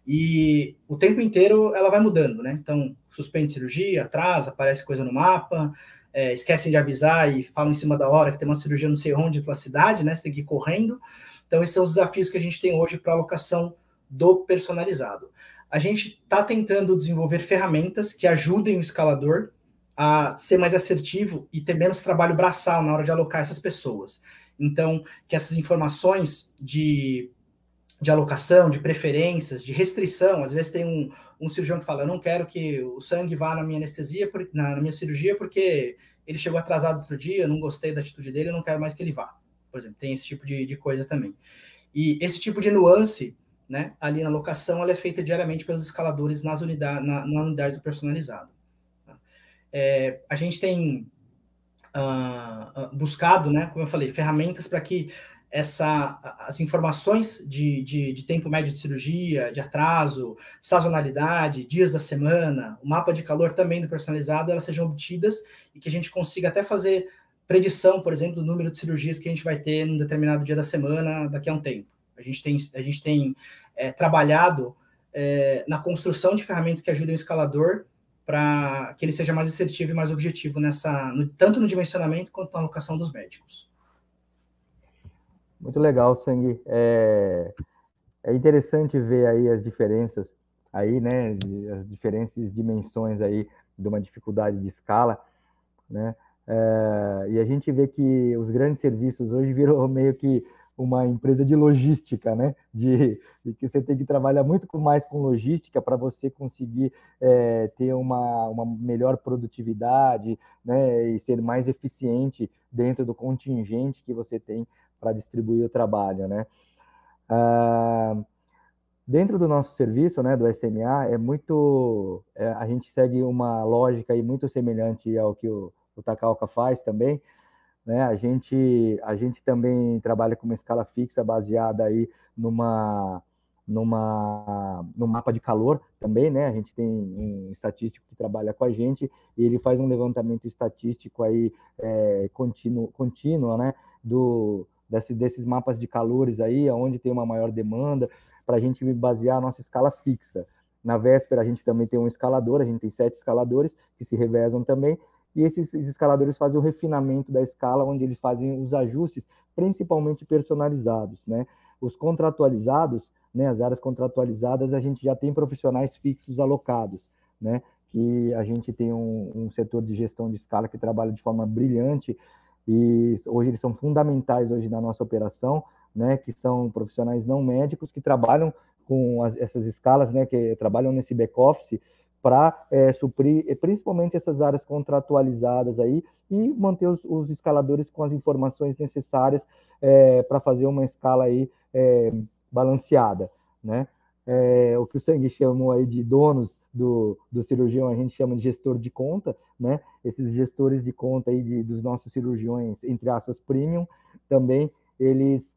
e o tempo inteiro ela vai mudando, né? Então, suspende cirurgia, atrasa, aparece coisa no mapa, é, esquecem de avisar e falam em cima da hora que tem uma cirurgia não sei onde pela cidade, né? Você tem que ir correndo. Então, esses são os desafios que a gente tem hoje para a alocação do personalizado. A gente está tentando desenvolver ferramentas que ajudem o escalador a ser mais assertivo e ter menos trabalho braçal na hora de alocar essas pessoas. Então, que essas informações de, de alocação, de preferências, de restrição, às vezes tem um, um cirurgião que fala, eu não quero que o sangue vá na minha anestesia, na, minha cirurgia, porque ele chegou atrasado outro dia, eu não gostei da atitude dele, eu não quero mais que ele vá. Por exemplo, tem esse tipo de, de coisa também. E esse tipo de nuance, né, ali na locação, ela é feita diariamente pelos escaladores nas unidade, na, na unidade do personalizado. É, a gente tem uh, buscado, né, como eu falei, ferramentas para que essa, as informações de, de, de, tempo médio de cirurgia, de atraso, sazonalidade, dias da semana, o mapa de calor também do personalizado, elas sejam obtidas e que a gente consiga até fazer predição, por exemplo, do número de cirurgias que a gente vai ter num determinado dia da semana daqui a um tempo. A gente tem, a gente tem é, trabalhado é, na construção de ferramentas que ajudem o escalador para que ele seja mais assertivo e mais objetivo nessa, no, tanto no dimensionamento quanto na alocação dos médicos. Muito legal, Sangue. É, é interessante ver aí as diferenças aí, né, as diferentes dimensões aí de uma dificuldade de escala, né, é, e a gente vê que os grandes serviços hoje viram meio que uma empresa de logística, né? De, de, que você tem que trabalhar muito mais com logística para você conseguir é, ter uma, uma melhor produtividade, né? E ser mais eficiente dentro do contingente que você tem para distribuir o trabalho, né? Ah, dentro do nosso serviço, né, do SMA, é muito, é, a gente segue uma lógica aí muito semelhante ao que o, o Takauka faz também, né? A gente a gente também trabalha com uma escala fixa baseada aí numa numa no mapa de calor também, né? A gente tem um estatístico que trabalha com a gente e ele faz um levantamento estatístico aí é, contínuo, contínuo, né? Do desse, desses mapas de calores aí, onde tem uma maior demanda, para a gente basear a nossa escala fixa. Na véspera, a gente também tem um escalador, a gente tem sete escaladores que se revezam também, e esses, esses, escaladores fazem o refinamento da escala, onde eles fazem os ajustes, principalmente personalizados, né? Os contratualizados, né, as áreas contratualizadas, a gente já tem profissionais fixos alocados, né? Que a gente tem um, um setor de gestão de escala que trabalha de forma brilhante e hoje eles são fundamentais hoje na nossa operação, né? Que são profissionais não médicos que trabalham com as, essas escalas, né? Que trabalham nesse back office para é, suprir principalmente essas áreas contratualizadas aí e manter os, os escaladores com as informações necessárias é, para fazer uma escala aí é, balanceada, né? É, o que o Sangue chamou aí de donos do, do cirurgião, a gente chama de gestor de conta, né? Esses gestores de conta aí de, dos nossos cirurgiões, entre aspas, premium, também eles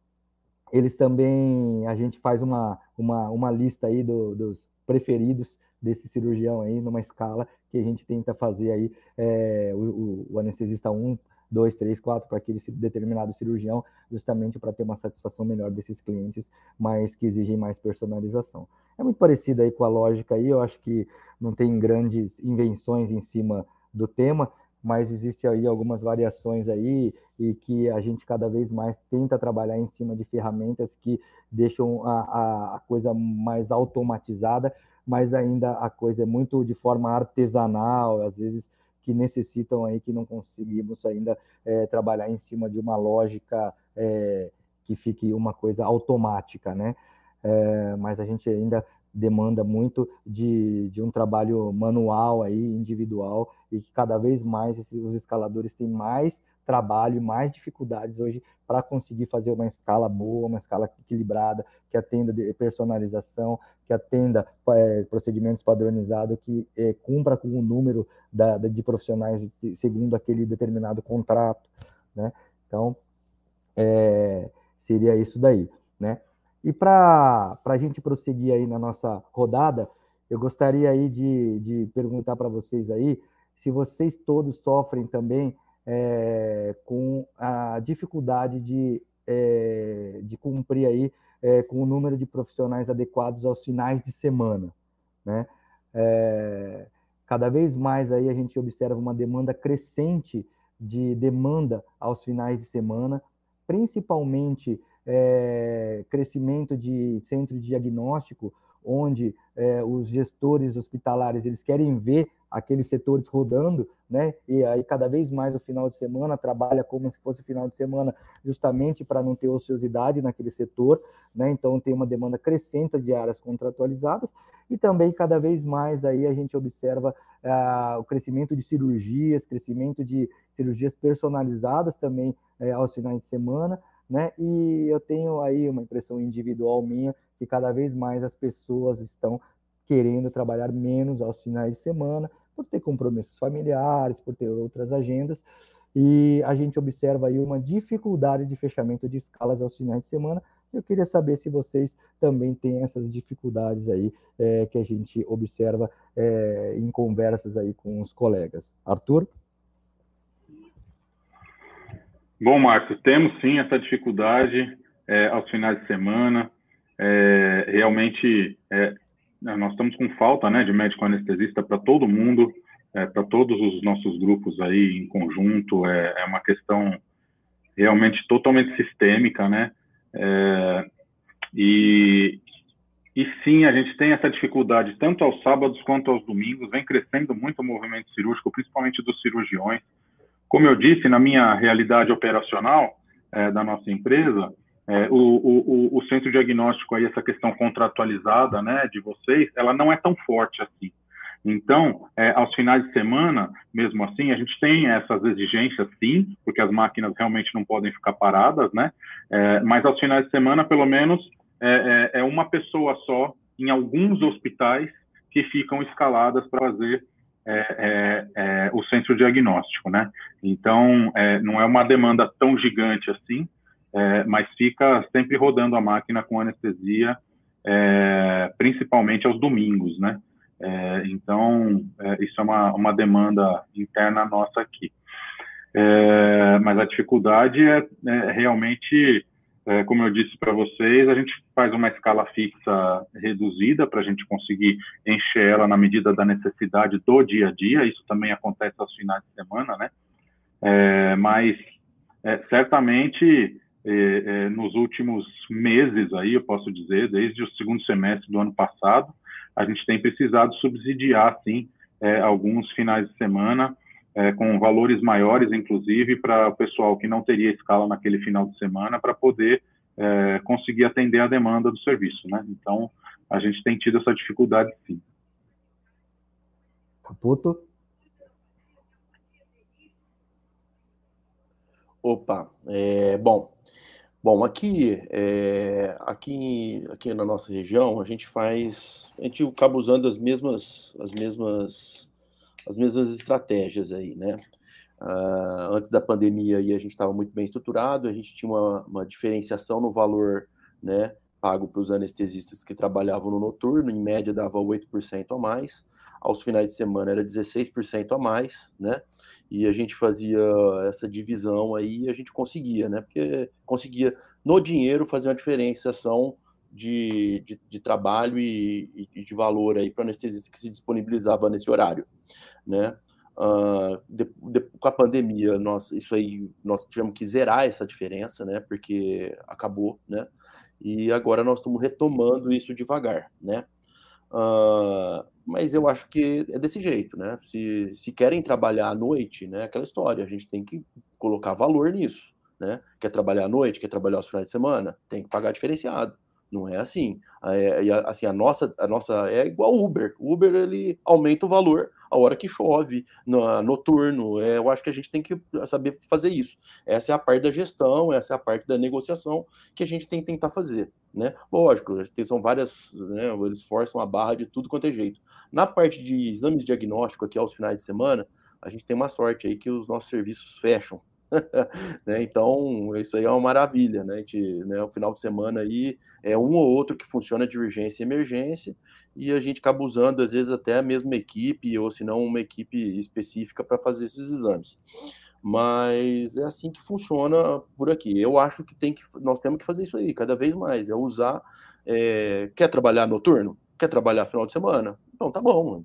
eles também a gente faz uma, uma, uma lista aí do, dos preferidos desse cirurgião aí numa escala que a gente tenta fazer aí é, o, o, anestesista 1, 2, 3, 4 para aquele determinado cirurgião, justamente para ter uma satisfação melhor desses clientes, mas que exigem mais personalização. É muito parecido aí com a lógica aí, eu acho que não tem grandes invenções em cima do tema, mas existe aí algumas variações aí e que a gente cada vez mais tenta trabalhar em cima de ferramentas que deixam a, a coisa mais automatizada mas ainda a coisa é muito de forma artesanal, às vezes que necessitam aí que não conseguimos ainda é, trabalhar em cima de uma lógica é, que fique uma coisa automática, né? É, mas a gente ainda demanda muito de, de um trabalho manual aí, individual, e que cada vez mais esses, os escaladores têm mais trabalho e mais dificuldades hoje para conseguir fazer uma escala boa, uma escala equilibrada, que atenda personalização, que atenda é, procedimentos padronizados, que é, cumpra com o número da, de profissionais segundo aquele determinado contrato, né? Então, é, seria isso daí, né? E para a gente prosseguir aí na nossa rodada, eu gostaria aí de, de perguntar para vocês aí se vocês todos sofrem também é, com a dificuldade de, é, de cumprir aí é, com o número de profissionais adequados aos finais de semana, né? É, cada vez mais aí a gente observa uma demanda crescente de demanda aos finais de semana, principalmente é, crescimento de centro de diagnóstico, onde é, os gestores hospitalares eles querem ver aqueles setores rodando, né? E aí cada vez mais o final de semana trabalha como se fosse final de semana, justamente para não ter ociosidade naquele setor, né? Então tem uma demanda crescente de áreas contratualizadas e também cada vez mais aí a gente observa ah, o crescimento de cirurgias, crescimento de cirurgias personalizadas também eh, aos finais de semana, né? E eu tenho aí uma impressão individual minha que cada vez mais as pessoas estão querendo trabalhar menos aos finais de semana, por ter compromissos familiares, por ter outras agendas, e a gente observa aí uma dificuldade de fechamento de escalas aos finais de semana. Eu queria saber se vocês também têm essas dificuldades aí é, que a gente observa é, em conversas aí com os colegas. Arthur? Bom, Marcos, temos sim essa dificuldade é, aos finais de semana. É, realmente, é, nós estamos com falta né, de médico anestesista para todo mundo, é, para todos os nossos grupos aí em conjunto. É, é, uma questão realmente totalmente sistêmica, né? É, e, e sim, a gente tem essa dificuldade tanto aos sábados quanto aos domingos. Vem crescendo muito o movimento cirúrgico, principalmente dos cirurgiões. Como eu disse, na minha realidade operacional é, da nossa empresa, é, o, o, o, centro diagnóstico aí, essa questão contratualizada, né, de vocês, ela não é tão forte assim. Então, é, aos finais de semana, mesmo assim, a gente tem essas exigências, sim, porque as máquinas realmente não podem ficar paradas, né? É, mas aos finais de semana, pelo menos, é, é, é uma pessoa só em alguns hospitais que ficam escaladas para fazer é, é, o centro diagnóstico, né? Então, não é uma demanda tão gigante assim, é, mas fica sempre rodando a máquina com anestesia, é, principalmente aos domingos, né? então, isso é uma, uma demanda interna nossa aqui. mas a dificuldade é realmente é, como eu disse para vocês, a gente faz uma escala fixa reduzida para a gente conseguir encher ela na medida da necessidade do dia a dia. Isso também acontece aos finais de semana, né? É, mas é, certamente é, é, nos últimos meses aí, eu posso dizer, desde o segundo semestre do ano passado, a gente tem precisado subsidiar, sim, é, alguns finais de semana é, com valores maiores, inclusive, para o pessoal que não teria escala naquele final de semana, para poder é, conseguir atender a demanda do serviço. Né? Então, a gente tem tido essa dificuldade, sim. Caputo? Opa, é, bom, bom aqui, é, aqui, aqui na nossa região a gente faz, a gente acaba usando as mesmas, as mesmas as mesmas estratégias aí, né? Uh, antes da pandemia aí a gente estava muito bem estruturado, a gente tinha uma, uma diferenciação no valor, né, pago para os anestesistas que trabalhavam no noturno, em média dava 8% a mais, aos finais de semana era 16% a mais, né? E a gente fazia essa divisão aí a gente conseguia, né? Porque conseguia no dinheiro fazer uma diferenciação de, de, de trabalho e, e, de valor aí para anestesista que se disponibilizava nesse horário, né? Uh, de, de, com a pandemia, nós, isso aí, nós tivemos que zerar essa diferença, né? Porque acabou, né? E agora nós estamos retomando isso devagar, né? Uh, mas eu acho que é desse jeito, né? Se, se querem trabalhar à noite, né? Aquela história, a gente tem que colocar valor nisso, né? Quer trabalhar à noite, quer trabalhar aos finais de semana, tem que pagar diferenciado. Não é assim. É, assim a nossa, a nossa é igual Uber. Uber ele aumenta o valor a hora que chove, no, noturno. É, eu acho que a gente tem que saber fazer isso. Essa é a parte da gestão, essa é a parte da negociação que a gente tem que tentar fazer. Né? Lógico, são várias, né, eles forçam a barra de tudo quanto é jeito. Na parte de exames diagnósticos aqui aos finais de semana, a gente tem uma sorte aí que os nossos serviços fecham. né? Então, isso aí é uma maravilha, né? gente, né? O final de semana aí é um ou outro que funciona de urgência e emergência, e a gente acaba usando, às vezes, até a mesma equipe, ou se não, uma equipe específica para fazer esses exames. Mas é assim que funciona por aqui. Eu acho que tem que nós temos que fazer isso aí cada vez mais, é usar. É, quer trabalhar noturno? Quer trabalhar final de semana? Então tá bom,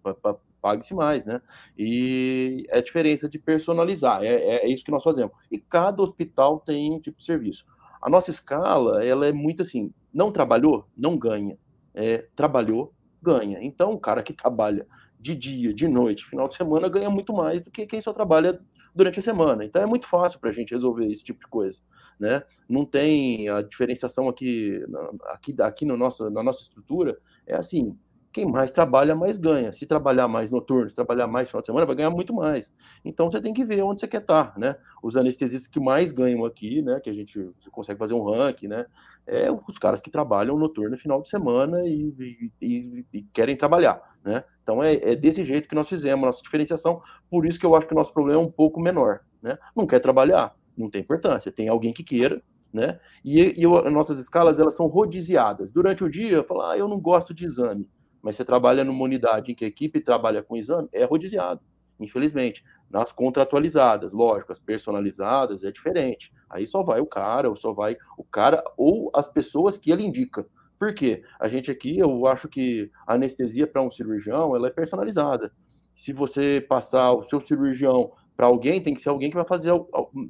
pague-se mais, né? E é a diferença de personalizar, é, é, é, isso que nós fazemos. E cada hospital tem um tipo de serviço. A nossa escala, ela é muito assim, não trabalhou, não ganha. É, trabalhou, ganha. Então, o cara que trabalha de dia, de noite, final de semana, ganha muito mais do que quem só trabalha durante a semana. Então, é muito fácil para a gente resolver esse tipo de coisa. Né? Não tem a diferenciação aqui, aqui, aqui no nosso, na nossa estrutura, é assim, quem mais trabalha, mais ganha. Se trabalhar mais noturno, se trabalhar mais final de semana, vai ganhar muito mais. Então você tem que ver onde você quer estar, né? Os anestesistas que mais ganham aqui, né? Que a gente consegue fazer um ranking, né? É os caras que trabalham noturno no final de semana e, e, e, e querem trabalhar, né? Então é, é, desse jeito que nós fizemos nossa diferenciação. Por isso que eu acho que o nosso problema é um pouco menor, né? Não quer trabalhar, não tem importância. Tem alguém que queira, né? E, e nossas escalas elas são rodiziadas. Durante o dia, falar, ah, eu não gosto de exame mas você trabalha numa unidade em que a equipe trabalha com exame, é rodiziado, infelizmente. Nas contratualizadas, lógico, as personalizadas é diferente. Aí só vai o cara, ou só vai o cara ou as pessoas que ele indica. Por quê? A gente aqui, eu acho que a anestesia para um cirurgião, ela é personalizada. Se você passar o seu cirurgião para alguém, tem que ser alguém que vai fazer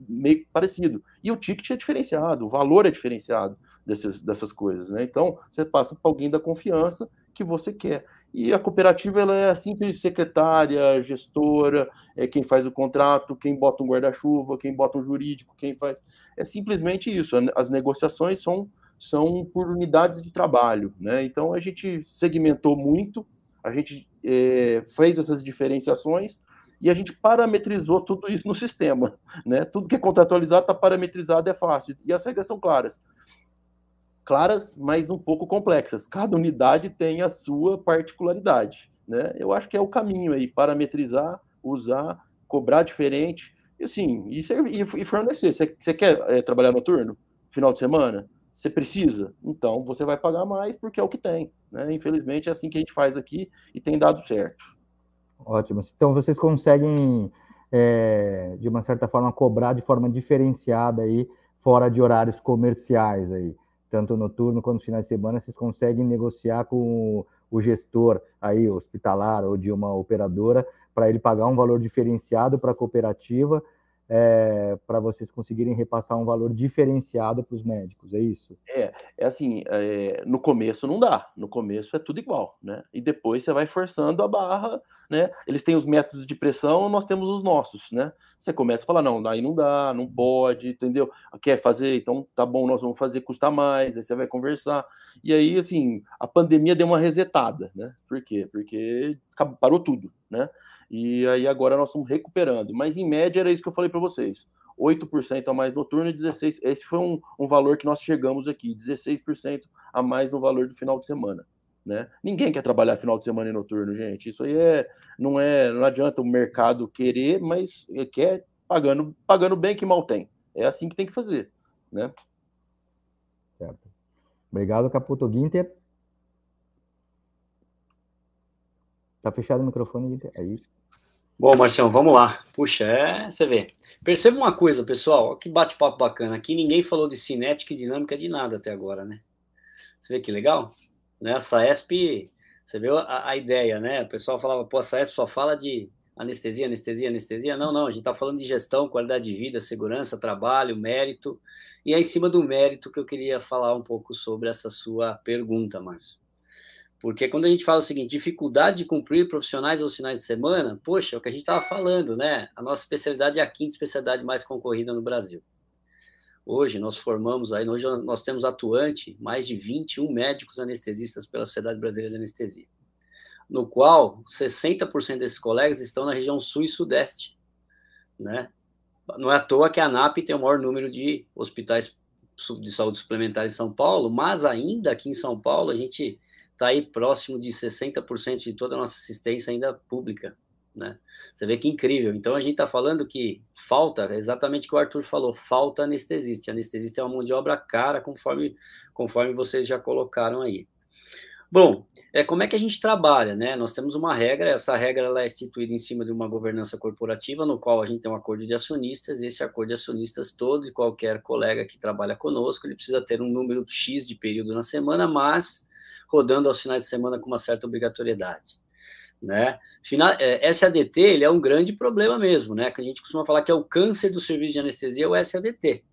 meio parecido. E o ticket é diferenciado, o valor é diferenciado dessas, dessas coisas, né? Então, você passa para alguém da confiança que você quer. E a cooperativa ela é a simples secretária, gestora, é quem faz o contrato, quem bota um guarda-chuva, quem bota um jurídico, quem faz. É simplesmente isso. As negociações são, são por unidades de trabalho. Né? Então a gente segmentou muito, a gente é, fez essas diferenciações e a gente parametrizou tudo isso no sistema. Né? Tudo que é contratualizado está parametrizado, é fácil. E as regras são claras claras, mas um pouco complexas. Cada unidade tem a sua particularidade. Né? Eu acho que é o caminho aí, parametrizar, usar, cobrar diferente, e assim, e, e, e fornecer. Você, quer é, trabalhar noturno? Final de semana? Você precisa? Então você vai pagar mais porque é o que tem. Né? Infelizmente é assim que a gente faz aqui e tem dado certo. Ótimo. Então vocês conseguem, é, de uma certa forma, cobrar de forma diferenciada aí, fora de horários comerciais aí tanto noturno quanto finais de semana, vocês conseguem negociar com o gestor aí hospitalar ou de uma operadora para ele pagar um valor diferenciado para a cooperativa é, para vocês conseguirem repassar um valor diferenciado para os médicos, é isso? É, é assim, é, no começo não dá, no começo é tudo igual, né? E depois você vai forçando a barra, né? Eles têm os métodos de pressão, nós temos os nossos, né? Você começa a falar, não, daí não dá, não pode, entendeu? Quer fazer? Então tá bom, nós vamos fazer, custa mais, aí você vai conversar. E aí, assim, a pandemia deu uma resetada, né? Por quê? Porque parou tudo, né? E aí agora nós estamos recuperando. Mas em média era isso que eu falei para vocês. 8% a mais noturno e 16%. Esse foi um, um valor que nós chegamos aqui, 16% a mais no valor do final de semana. Né? Ninguém quer trabalhar final de semana e noturno, gente. Isso aí é não é, não adianta o mercado querer, mas quer pagando, pagando bem que mal tem. É assim que tem que fazer, né? Certo. Obrigado, Caputo Guinter. Tá fechado o microfone, Guinter. Aí. Bom, Marcião, vamos lá. Puxa, é, você vê. Perceba uma coisa, pessoal, que bate-papo bacana. Aqui ninguém falou de cinética e dinâmica de nada até agora, né? Você vê que legal? Né? A SAESP, você viu a, a ideia, né? O pessoal falava, pô, a SAESP só fala de anestesia, anestesia, anestesia. Não, não, a gente está falando de gestão, qualidade de vida, segurança, trabalho, mérito. E é em cima do mérito que eu queria falar um pouco sobre essa sua pergunta, Márcio. Porque quando a gente fala o seguinte, dificuldade de cumprir profissionais aos finais de semana, poxa, é o que a gente estava falando, né? A nossa especialidade é a quinta especialidade mais concorrida no Brasil. Hoje nós formamos aí, hoje nós temos atuante mais de 21 médicos anestesistas pela Sociedade Brasileira de Anestesia. no qual 60% desses colegas estão na região sul e sudeste, né? Não é à toa que a ANAP tem o maior número de hospitais de saúde suplementar em São Paulo, mas ainda aqui em São Paulo a gente está aí próximo de 60% de toda a nossa assistência ainda pública, né? Você vê que incrível. Então a gente está falando que falta, exatamente o que o Arthur falou, falta anestesista. Anestesista é uma mão de obra cara, conforme, conforme vocês já colocaram aí. Bom, é, como é que a gente trabalha, né? Nós temos uma regra, essa regra ela é instituída em cima de uma governança corporativa, no qual a gente tem um acordo de acionistas, esse acordo de acionistas, todo e qualquer colega que trabalha conosco, ele precisa ter um número X de período na semana, mas rodando aos finais de semana com uma certa obrigatoriedade. Né? Final, é, SADT ele é um grande problema mesmo, né? Que a gente costuma falar que é o câncer do serviço de anestesia, é o SADT.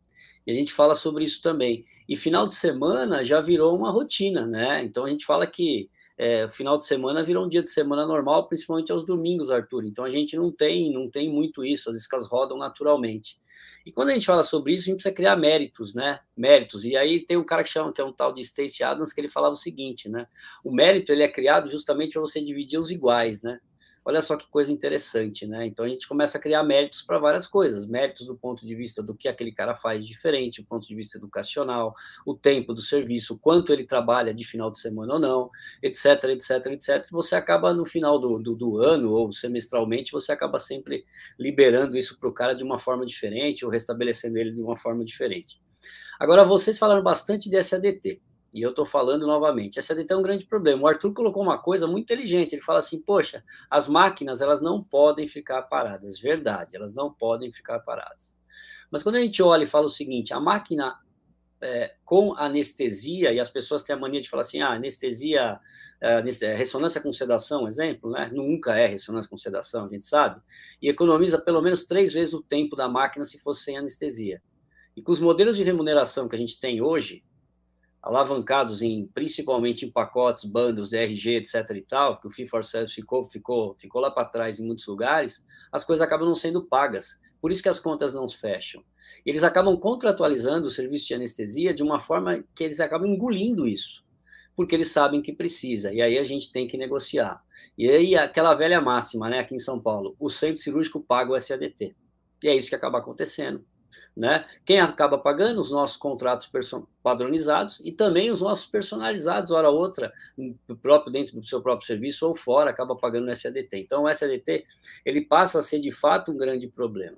E a gente fala sobre isso também. E final de semana já virou uma rotina, né? Então a gente fala que é, final de semana virou um dia de semana normal, principalmente aos domingos, Arthur. Então a gente não tem, não tem muito isso, as escalas rodam naturalmente. E quando a gente fala sobre isso, a gente precisa criar méritos, né? Méritos. E aí tem um cara que chama, que é um tal de Stacey Adams, que ele falava o seguinte, né? O mérito ele é criado justamente para você dividir os iguais, né? Olha só que coisa interessante, né? Então a gente começa a criar méritos para várias coisas, méritos do ponto de vista do que aquele cara faz diferente, do ponto de vista educacional, o tempo do serviço, quanto ele trabalha de final de semana ou não, etc, etc, etc. Você acaba no final do, do, do ano ou semestralmente, você acaba sempre liberando isso para o cara de uma forma diferente ou restabelecendo ele de uma forma diferente. Agora, vocês falaram bastante de SADT. E eu estou falando novamente, essa é um grande problema. O Arthur colocou uma coisa muito inteligente. Ele fala assim: poxa, as máquinas elas não podem ficar paradas. Verdade, elas não podem ficar paradas. Mas quando a gente olha e fala o seguinte, a máquina é, com anestesia, e as pessoas têm a mania de falar assim: ah, anestesia, é, é ressonância com sedação, exemplo, né? Nunca é ressonância com sedação, a gente sabe. E economiza pelo menos três vezes o tempo da máquina se fosse sem anestesia. E com os modelos de remuneração que a gente tem hoje, alavancados em principalmente em pacotes, bundles, DRG, etc e tal, que o for service ficou, ficou, ficou lá para trás em muitos lugares, as coisas acabam não sendo pagas. Por isso que as contas não fecham. Eles acabam contratualizando o serviço de anestesia de uma forma que eles acabam engolindo isso, porque eles sabem que precisa. E aí a gente tem que negociar. E aí aquela velha máxima, né, aqui em São Paulo, o centro cirúrgico paga o SADT. E é isso que acaba acontecendo. Né? Quem acaba pagando? Os nossos contratos padronizados e também os nossos personalizados, hora outra, próprio dentro do seu próprio serviço ou fora, acaba pagando no SADT. Então, o SADT ele passa a ser de fato um grande problema.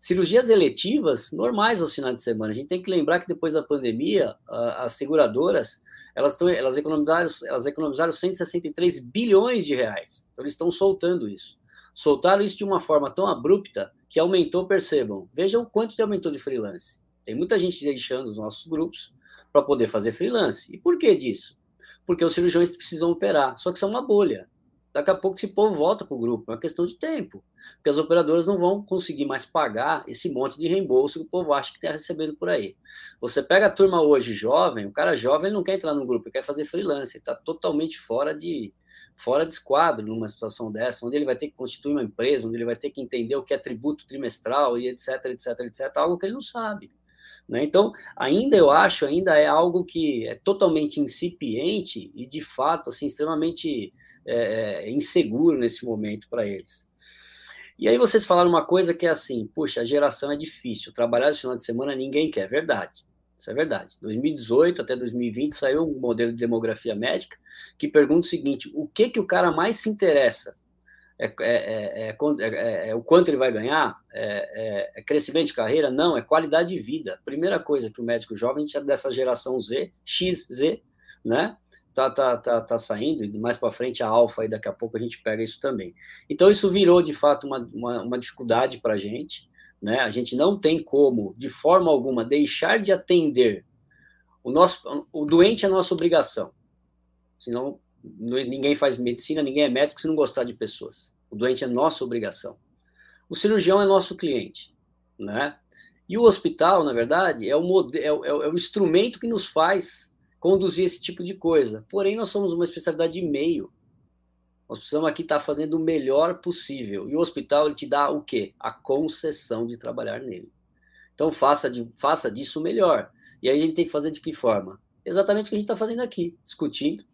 Cirurgias eletivas normais aos finais de semana. A gente tem que lembrar que depois da pandemia, as seguradoras elas, tão, elas, economizaram, elas economizaram 163 bilhões de reais. Então, eles estão soltando isso. Soltaram isso de uma forma tão abrupta que aumentou, percebam, vejam quanto que aumentou de freelance. Tem muita gente deixando os nossos grupos para poder fazer freelance. E por que disso? Porque os cirurgiões precisam operar, só que é uma bolha. Daqui a pouco esse povo volta para o grupo, é uma questão de tempo. Porque as operadoras não vão conseguir mais pagar esse monte de reembolso que o povo acha que está recebendo por aí. Você pega a turma hoje jovem, o cara jovem não quer entrar no grupo, ele quer fazer freelance, está totalmente fora de, fora de esquadro numa situação dessa, onde ele vai ter que constituir uma empresa, onde ele vai ter que entender o que é tributo trimestral e etc, etc, etc, algo que ele não sabe. Né? Então, ainda eu acho, ainda é algo que é totalmente incipiente e, de fato, assim, extremamente é, é inseguro nesse momento para eles. E aí vocês falaram uma coisa que é assim, puxa, a geração é difícil, trabalhar esse final de semana ninguém quer, verdade. Isso é verdade. 2018 até 2020 saiu um modelo de demografia médica que pergunta o seguinte: o que que o cara mais se interessa? É, é, é, é o quanto ele vai ganhar? É, crescimento de carreira? Não, é qualidade de vida. Primeira coisa que o médico jovem dessa geração Z, XZ, né? Tá, tá, tá, tá saindo, e mais para frente a alfa, e daqui a pouco a gente pega isso também. Então, isso virou de fato uma, uma, uma dificuldade para a gente. Né? A gente não tem como, de forma alguma, deixar de atender o nosso, o doente é nossa obrigação. Senão ninguém faz medicina, ninguém é médico se não gostar de pessoas. O doente é nossa obrigação. O cirurgião é nosso cliente, né? E o hospital, na verdade, é o, modelo, é, é, é o instrumento que nos faz conduzir esse tipo de coisa. Porém, nós somos uma especialidade de meio. Nós precisamos aqui estar fazendo o melhor possível. E o hospital ele te dá o quê? A concessão de trabalhar nele. Então faça, de, faça disso melhor. E aí a gente tem que fazer de que forma? Exatamente o que a gente está fazendo aqui, discutindo,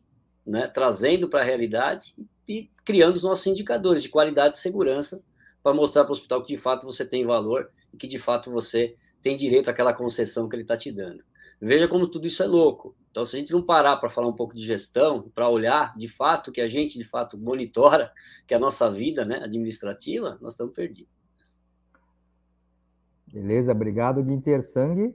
né, trazendo para a realidade e criando os nossos indicadores de qualidade e segurança para mostrar para o hospital que de fato você tem valor e que de fato você tem direito àquela concessão que ele está te dando. Veja como tudo isso é louco. Então, se a gente não parar para falar um pouco de gestão, para olhar de fato que a gente de fato monitora, que é a nossa vida né, administrativa, nós estamos perdidos. Beleza, obrigado, Guinter Sangue.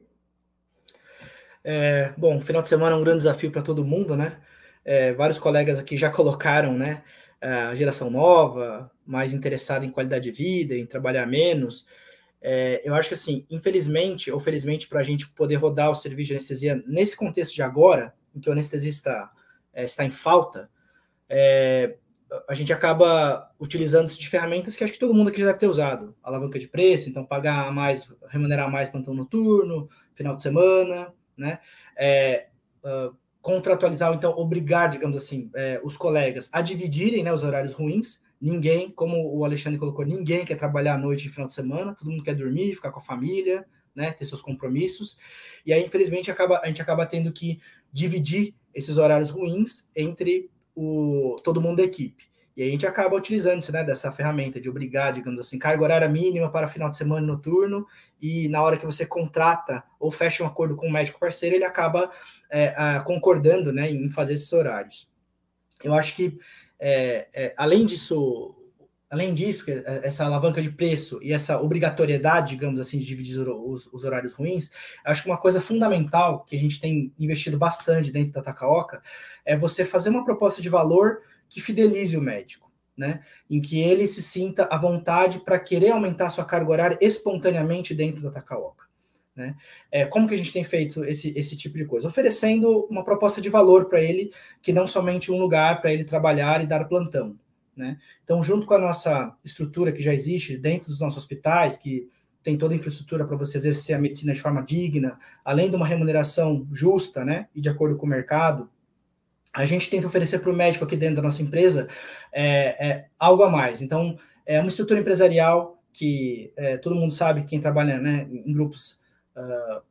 É, bom, final de semana é um grande desafio para todo mundo, né? É, vários colegas aqui já colocaram, né? A geração nova, mais interessada em qualidade de vida, em trabalhar menos. É, eu acho que, assim, infelizmente ou felizmente, para a gente poder rodar o serviço de anestesia nesse contexto de agora, em que o anestesista é, está em falta, é, a gente acaba utilizando de ferramentas que acho que todo mundo aqui já deve ter usado. Alavanca de preço, então pagar mais, remunerar mais plantão noturno, final de semana, né? Uh, contratualizar, então, obrigar, digamos assim, é, os colegas a dividirem né, os horários ruins, Ninguém, como o Alexandre colocou, ninguém quer trabalhar à noite e final de semana, todo mundo quer dormir, ficar com a família, né, ter seus compromissos. E aí, infelizmente, acaba, a gente acaba tendo que dividir esses horários ruins entre o, todo mundo da equipe. E a gente acaba utilizando né, dessa ferramenta de obrigar, digamos assim, carga horária mínima para final de semana noturno, e na hora que você contrata ou fecha um acordo com o médico parceiro, ele acaba é, a, concordando né, em fazer esses horários. Eu acho que é, é, além disso, além disso, é, essa alavanca de preço e essa obrigatoriedade, digamos assim, de dividir os, os, horários ruins, acho que uma coisa fundamental que a gente tem investido bastante dentro da Takaoka é você fazer uma proposta de valor que fidelize o médico. Né, em que ele se sinta à vontade para querer aumentar sua carga horária espontaneamente dentro da Takaoka. Né? É, como que a gente tem feito esse, esse tipo de coisa? Oferecendo uma proposta de valor para ele, que não somente um lugar para ele trabalhar e dar plantão. Né? Então, junto com a nossa estrutura que já existe dentro dos nossos hospitais, que tem toda a infraestrutura para você exercer a medicina de forma digna, além de uma remuneração justa né, e de acordo com o mercado, a gente tenta oferecer para o médico aqui dentro da nossa empresa é, é, algo a mais. Então, é uma estrutura empresarial que é, todo mundo sabe, quem trabalha né, em grupos Uh,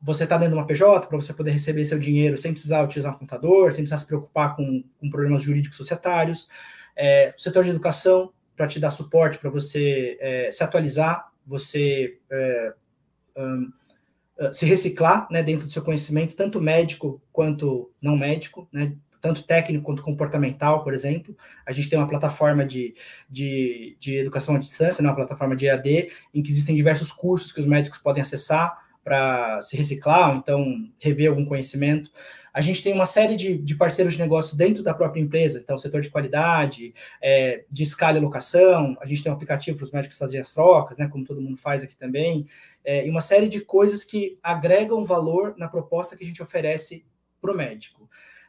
você está dentro de uma PJ para você poder receber seu dinheiro sem precisar utilizar um contador, sem precisar se preocupar com, com problemas jurídicos societários. É, o setor de educação para te dar suporte para você é, se atualizar, você é, um, se reciclar né, dentro do seu conhecimento, tanto médico quanto não médico, né, tanto técnico quanto comportamental, por exemplo. A gente tem uma plataforma de, de, de educação à distância, né, uma plataforma de EAD, em que existem diversos cursos que os médicos podem acessar para se reciclar, ou então rever algum conhecimento. A gente tem uma série de, de parceiros de negócio dentro da própria empresa, então setor de qualidade, é, de escala e locação, a gente tem um aplicativo para os médicos fazerem as trocas, né, como todo mundo faz aqui também, é, e uma série de coisas que agregam valor na proposta que a gente oferece para o médico.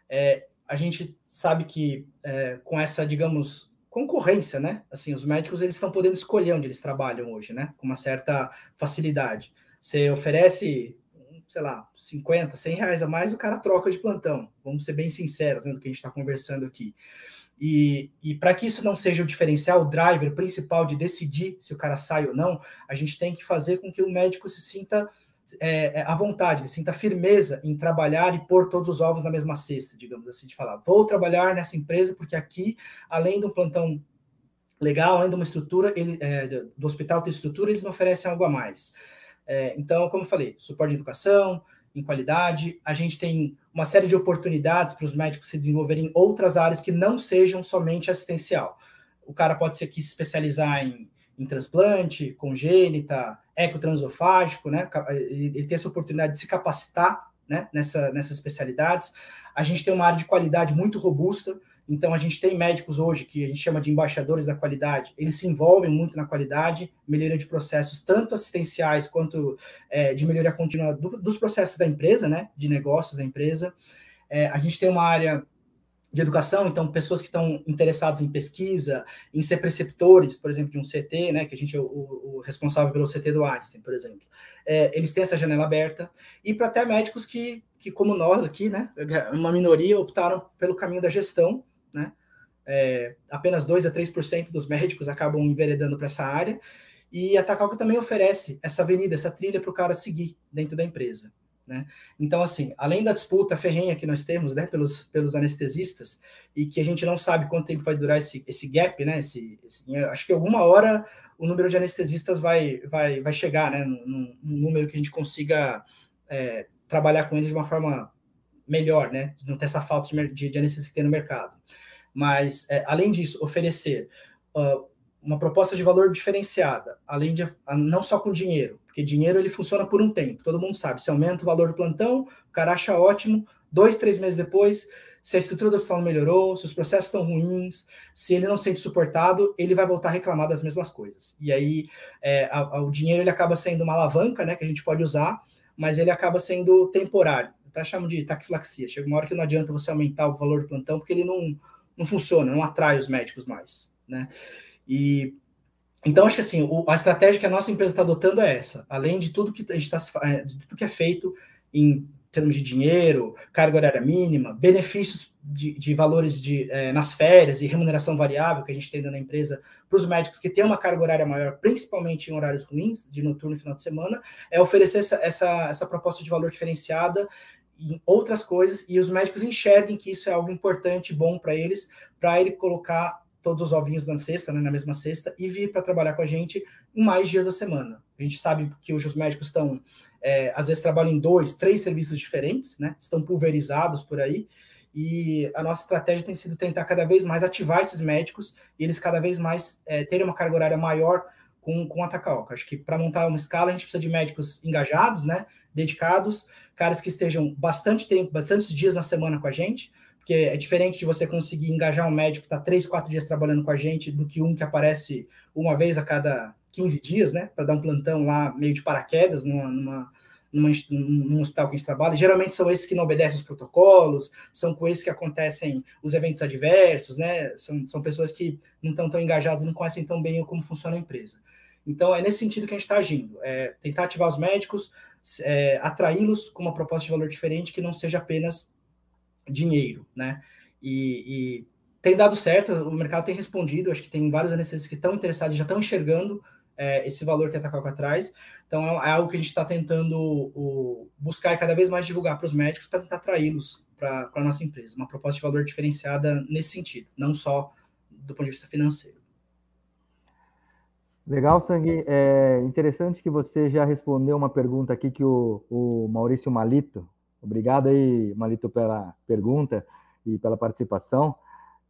É, a gente sabe que é, com essa, digamos, concorrência, né? Assim, os médicos eles estão podendo escolher onde eles trabalham hoje, né? Com uma certa facilidade. Você oferece, sei lá, 50, 100 reais a mais, o cara troca de plantão. Vamos ser bem sinceros né, do que a gente está conversando aqui. E, e para que isso não seja o diferencial, o driver principal de decidir se o cara sai ou não, a gente tem que fazer com que o médico se sinta é, é, à vontade, ele sinta firmeza em trabalhar e pôr todos os ovos na mesma cesta, digamos assim, de falar, vou trabalhar nessa empresa porque aqui, além de um plantão legal, além de uma estrutura, ele, é, do hospital ter estrutura, eles me oferecem algo a mais. É, então, como eu falei, suporte de educação, em qualidade, a gente tem uma série de oportunidades para os médicos se desenvolverem em outras áreas que não sejam somente assistencial. O cara pode ser aqui se especializar em em transplante, congênita, ecotransofágico, né? Ele, tem essa oportunidade de se capacitar né? Nessa, nessas especialidades. A gente tem uma área de qualidade muito robusta, então a gente tem médicos hoje que a gente chama de embaixadores da qualidade, eles se envolvem muito na qualidade, melhoria de processos, tanto assistenciais quanto é, de melhoria contínua do, dos processos da empresa, né? De negócios da empresa. É, a gente tem uma área de educação, então pessoas que estão interessadas em pesquisa, em ser preceptores, por exemplo, de um CT, né, que a gente é o, o responsável pelo CT do Einstein, por exemplo, é, eles têm essa janela aberta, e para até médicos que, que, como nós aqui, né, uma minoria, optaram pelo caminho da gestão, né, é, apenas 2 a 3% dos médicos acabam enveredando para essa área, e a Tacalca também oferece essa avenida, essa trilha para o cara seguir dentro da empresa. Né? Então, assim, além da disputa ferrenha que nós temos né, pelos, pelos anestesistas, e que a gente não sabe quanto tempo vai durar esse, esse gap, né, esse, esse acho que alguma hora o número de anestesistas vai, vai, vai chegar né, num, num número que a gente consiga é, trabalhar com eles de uma forma melhor, né, não ter essa falta de, de, de anestesista que tem no mercado. Mas, é, além disso, oferecer uh, uma proposta de valor diferenciada, além de não só com dinheiro, porque dinheiro ele funciona por um tempo, todo mundo sabe. Se aumenta o valor do plantão, o cara acha ótimo, dois, três meses depois, se a estrutura do hospital não melhorou, se os processos estão ruins, se ele não sente suportado, ele vai voltar a reclamar das mesmas coisas. E aí é, a, a, o dinheiro ele acaba sendo uma alavanca, né, que a gente pode usar, mas ele acaba sendo temporário. Até chamamos de taquifilaxia. Chega uma hora que não adianta você aumentar o valor do plantão, porque ele não, não funciona, não atrai os médicos mais, né? E então acho que assim, o, a estratégia que a nossa empresa está adotando é essa. Além de tudo que a gente está é, de tudo que é feito em termos de dinheiro, carga horária mínima, benefícios de, de valores de, é, nas férias e remuneração variável que a gente tem da empresa para os médicos que têm uma carga horária maior, principalmente em horários ruins, de noturno e final de semana, é oferecer essa, essa, essa proposta de valor diferenciada em outras coisas e os médicos enxerguem que isso é algo importante, bom para eles, para ele colocar todos os ovinhos na cesta, né, na mesma cesta, e vir para trabalhar com a gente em mais dias da semana. A gente sabe que hoje os médicos estão, é, às vezes, trabalham em dois, três serviços diferentes, né, estão pulverizados por aí, e a nossa estratégia tem sido tentar cada vez mais ativar esses médicos e eles cada vez mais é, terem uma carga horária maior com, com a Takaoka. Acho que para montar uma escala a gente precisa de médicos engajados, né, dedicados, caras que estejam bastante tempo, bastantes dias na semana com a gente, porque é diferente de você conseguir engajar um médico que está três, quatro dias trabalhando com a gente do que um que aparece uma vez a cada 15 dias, né, para dar um plantão lá meio de paraquedas numa, numa, numa, num hospital que a gente trabalha. Geralmente são esses que não obedecem os protocolos, são com esses que acontecem os eventos adversos, né, são, são pessoas que não estão tão engajadas não conhecem tão bem como funciona a empresa. Então, é nesse sentido que a gente está agindo, é tentar ativar os médicos, é, atraí-los com uma proposta de valor diferente que não seja apenas dinheiro, né? E, e, tem dado certo, o mercado tem respondido, acho que tem vários anestesistas que estão interessados, já estão enxergando é, esse valor que a Tacoca traz. Então é, é, algo que a gente está tentando o, buscar e cada vez mais divulgar para os médicos para tentar atraí-los para a nossa empresa. Uma proposta de valor diferenciada nesse sentido, não só do ponto de vista financeiro. Legal, Sangue. É interessante que você já respondeu uma pergunta aqui que o, o Maurício Malito, Obrigado aí, Malito, pela pergunta e pela participação.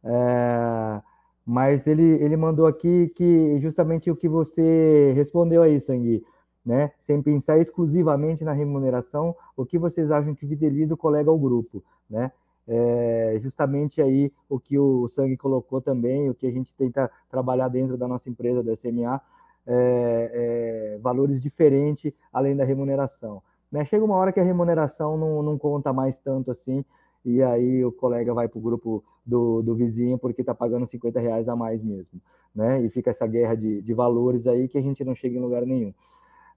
É, mas ele, ele mandou aqui que justamente o que você respondeu aí, Sangue, né? Sem pensar exclusivamente na remuneração, o que vocês acham que fideliza o colega ao grupo, né? É justamente aí o que o Sangue colocou também, o que a gente tenta trabalhar dentro da nossa empresa, da SMA, é, é, valores diferentes além da remuneração. Né? Chega uma hora que a remuneração não, não conta mais tanto assim, e aí o colega vai para o grupo do, do vizinho porque está pagando 50 reais a mais mesmo. Né? E fica essa guerra de, de valores aí que a gente não chega em lugar nenhum.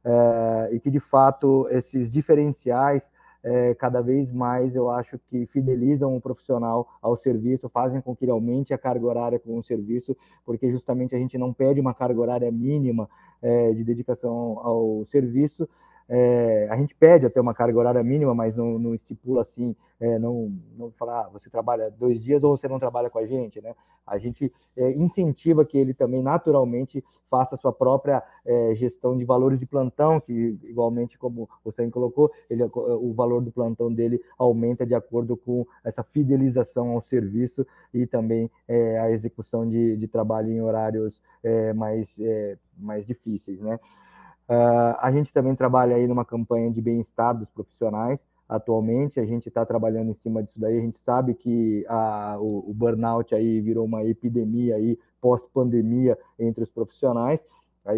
É, e que, de fato, esses diferenciais, é, cada vez mais, eu acho que fidelizam o profissional ao serviço, fazem com que ele aumente a carga horária com o serviço, porque justamente a gente não pede uma carga horária mínima é, de dedicação ao serviço, é, a gente pede até uma carga horária mínima, mas não, não estipula assim, é, não, não falar, ah, você trabalha dois dias ou você não trabalha com a gente, né? A gente é, incentiva que ele também naturalmente faça a sua própria é, gestão de valores de plantão, que igualmente como você colocou, ele, o valor do plantão dele aumenta de acordo com essa fidelização ao serviço e também é, a execução de, de trabalho em horários é, mais, mais difíceis, né? Uh, a gente também trabalha aí numa campanha de bem-estar dos profissionais. Atualmente, a gente está trabalhando em cima disso daí. A gente sabe que a, o, o burnout aí virou uma epidemia aí pós-pandemia entre os profissionais.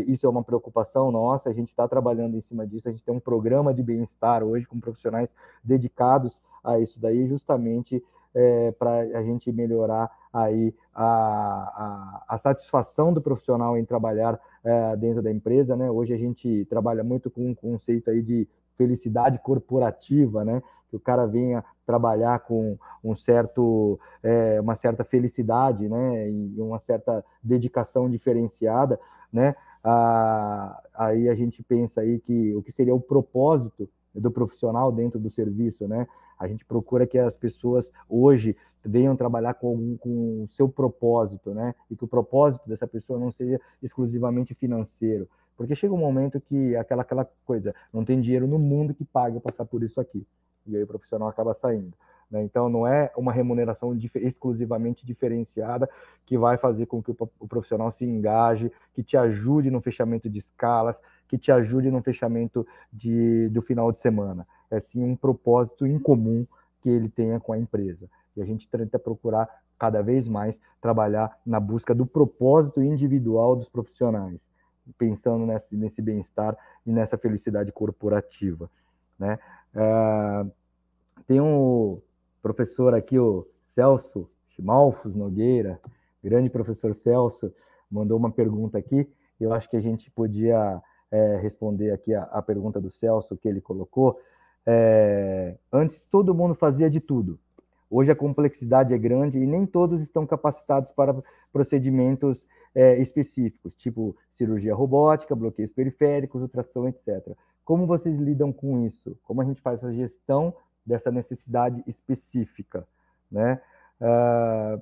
Isso é uma preocupação nossa. A gente está trabalhando em cima disso. A gente tem um programa de bem-estar hoje com profissionais dedicados a isso daí, justamente é, para a gente melhorar aí a, a, a, satisfação do profissional em trabalhar é, dentro da empresa, né? Hoje a gente trabalha muito com um conceito aí de felicidade corporativa, né? Que o cara venha trabalhar com um certo, é, uma certa felicidade, né? E uma certa dedicação diferenciada, né? Ah, aí a gente pensa aí que o que seria o propósito do profissional dentro do serviço, né? A gente procura que as pessoas hoje venham trabalhar com, com o seu propósito, né? E que o propósito dessa pessoa não seja exclusivamente financeiro. Porque chega um momento que aquela, aquela coisa, não tem dinheiro no mundo que pague passar por isso aqui. E aí o profissional acaba saindo. Né? Então, não é uma remuneração dif exclusivamente diferenciada que vai fazer com que o, o profissional se engaje, que te ajude no fechamento de escalas, que te ajude no fechamento de, do final de semana. É sim um propósito em comum que ele tenha com a empresa. E a gente tenta procurar cada vez mais trabalhar na busca do propósito individual dos profissionais, pensando nesse, nesse bem-estar e nessa felicidade corporativa. Né? Uh, tem um professor aqui, o Celso Chimalfos Nogueira, grande professor Celso, mandou uma pergunta aqui. Eu acho que a gente podia é, responder aqui a, a, pergunta do Celso que ele colocou. É, antes todo mundo fazia de tudo. Hoje a complexidade é grande e nem todos estão capacitados para procedimentos é, específicos, tipo cirurgia robótica, bloqueios periféricos, ultrassom, etc. Como vocês lidam com isso? Como a gente faz a gestão dessa necessidade específica, né? Uh,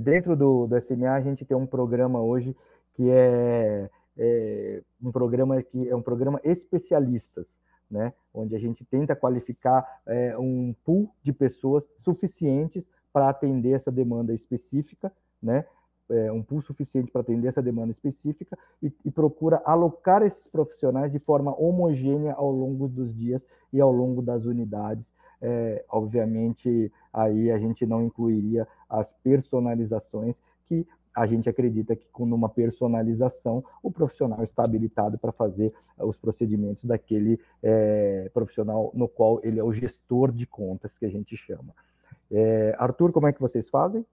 dentro do, do SMA a gente tem um programa hoje que é, é, um programa que é um programa especialistas, né? Onde a gente tenta qualificar é, um pool de pessoas suficientes para atender essa demanda específica, né? é, um pool suficiente para atender essa demanda específica e, e, procura alocar esses profissionais de forma homogênea ao longo dos dias e ao longo das unidades. É, obviamente, aí a gente não incluiria as personalizações que a gente acredita que com uma personalização o profissional está habilitado para fazer os procedimentos daquele é, profissional no qual ele é o gestor de contas que a gente chama. É, Arthur, como é que vocês fazem?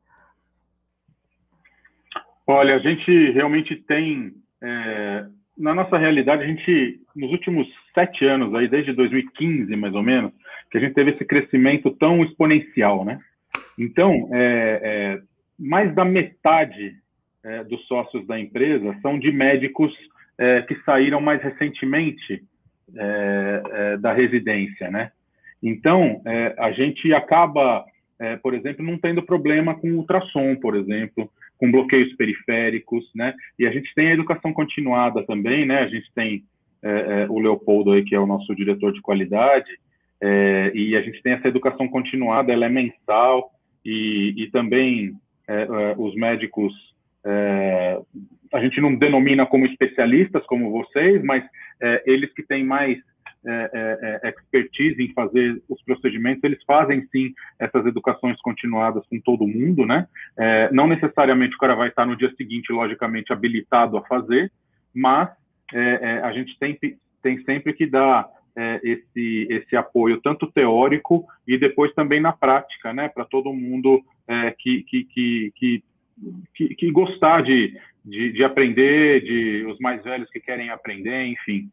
Olha, a gente realmente tem, é, na nossa realidade, a gente, nos últimos sete anos, aí desde 2015 mais ou menos, que a gente teve esse crescimento tão exponencial, né? Então, é, é, mais da metade é, dos sócios da empresa são de médicos é, que saíram mais recentemente é, da residência, né? Então, a gente acaba, por exemplo, não tendo problema com ultrassom, por exemplo, com bloqueios periféricos, né? E a gente tem a educação continuada também, né? A gente tem é, é, o Leopoldo aí, que é o nosso diretor de qualidade, é, e a gente tem essa educação continuada, ela é mensal, e, e também é, é, os médicos, é, a gente não denomina como especialistas, como vocês, mas eles que têm mais é, é, é, expertise em fazer os procedimentos, eles fazem sim essas educações continuadas com todo mundo, né? É, não necessariamente o cara vai estar no dia seguinte, logicamente, habilitado a fazer, mas é, é, a gente tem, tem sempre que dar esse, esse apoio, tanto teórico e depois também na prática, né? Para todo mundo que, que, que, que que, que, gostar de, de, de, aprender, de os mais velhos que querem aprender, enfim.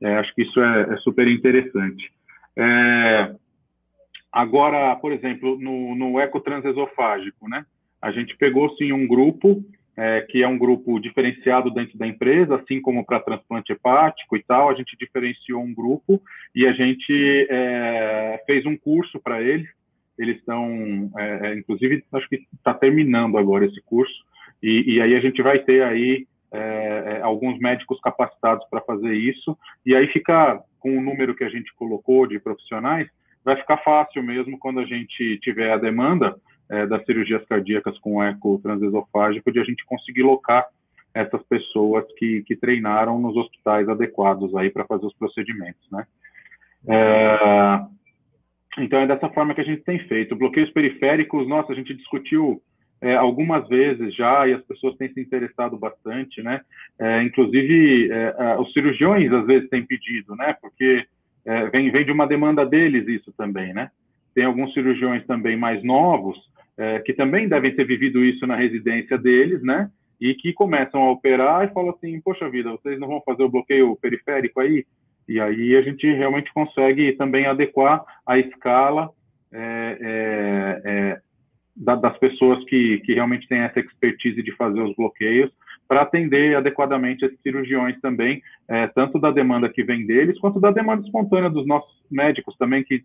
É, acho que isso é, é super interessante. É, agora, por exemplo, no, no ecotransesofágico, né? A gente pegou sim um grupo é, que é um grupo diferenciado dentro da empresa, assim como para transplante hepático e tal, a gente diferenciou um grupo e a gente é, fez um curso para eles. Eles estão, é, é, inclusive, acho que está terminando agora esse curso e, e aí a gente vai ter aí é, é, alguns médicos capacitados para fazer isso, e aí fica com o número que a gente colocou de profissionais, vai ficar fácil mesmo quando a gente tiver a demanda é, das cirurgias cardíacas com eco transesofágico, de a gente conseguir locar essas pessoas que, que treinaram nos hospitais adequados aí para fazer os procedimentos, né? É, então é dessa forma que a gente tem feito. Bloqueios periféricos, nossa, a gente discutiu é, algumas vezes já e as pessoas têm se interessado bastante, né? É, inclusive é, os cirurgiões às vezes têm pedido, né? Porque é, vem, vem de uma demanda deles isso também, né? Tem alguns cirurgiões também mais novos é, que também devem ter vivido isso na residência deles, né? E que começam a operar e falam assim, poxa vida, vocês não vão fazer o bloqueio periférico aí? E aí a gente realmente consegue também adequar a escala é, é, da, das pessoas que, que realmente têm essa expertise de fazer os bloqueios para atender adequadamente esses cirurgiões também, é, tanto da demanda que vem deles, quanto da demanda espontânea dos nossos médicos também, que,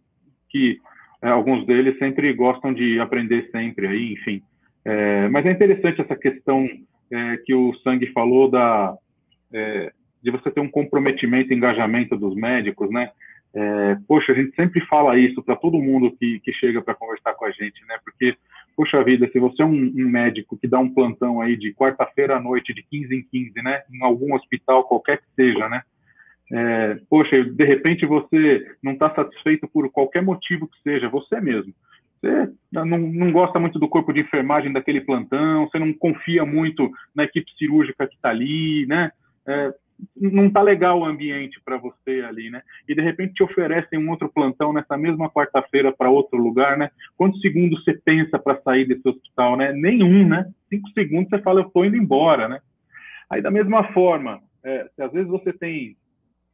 que é, alguns deles sempre gostam de aprender sempre aí, enfim. É, mas é interessante essa questão é, que o Sangue falou da é, de você ter um comprometimento, engajamento dos médicos, né? É, poxa, a gente sempre fala isso para todo mundo que, que chega para conversar com a gente, né? Porque, poxa vida, se você é um, um médico que dá um plantão aí de quarta-feira à noite, de 15 em 15, né? Em algum hospital, qualquer que seja, né? É, poxa, de repente você não está satisfeito por qualquer motivo que seja, você mesmo. Você não, não, gosta muito do corpo de enfermagem daquele plantão, você não confia muito na equipe cirúrgica que está ali, né? É, não está legal o ambiente para você ali, né? E de repente te oferecem um outro plantão nessa mesma quarta-feira para outro lugar, né? Quantos segundos você pensa para sair desse hospital, né? Nenhum, né? Cinco segundos você fala, eu estou indo embora, né? Aí da mesma forma, é, às vezes você tem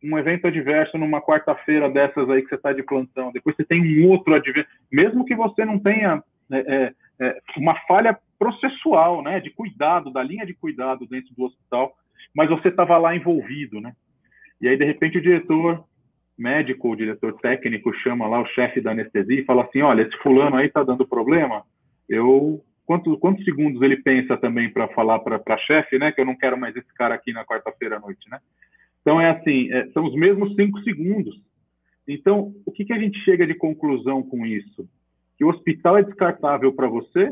um evento adverso numa quarta-feira dessas aí que você está de plantão, depois você tem um outro adverso, mesmo que você não tenha é, é, é, uma falha processual, né? De cuidado, da linha de cuidado dentro do hospital, mas você estava lá envolvido, né? E aí, de repente, o diretor médico, o diretor técnico chama lá o chefe da anestesia e fala assim, olha, esse fulano aí está dando problema, eu... Quantos, quantos segundos ele pensa também para falar para chefe, né, que eu não quero mais esse cara aqui na quarta-feira à noite, né? Então, é assim, é, são os mesmos cinco segundos. Então, o que, que a gente chega de conclusão com isso? Que o hospital é descartável para você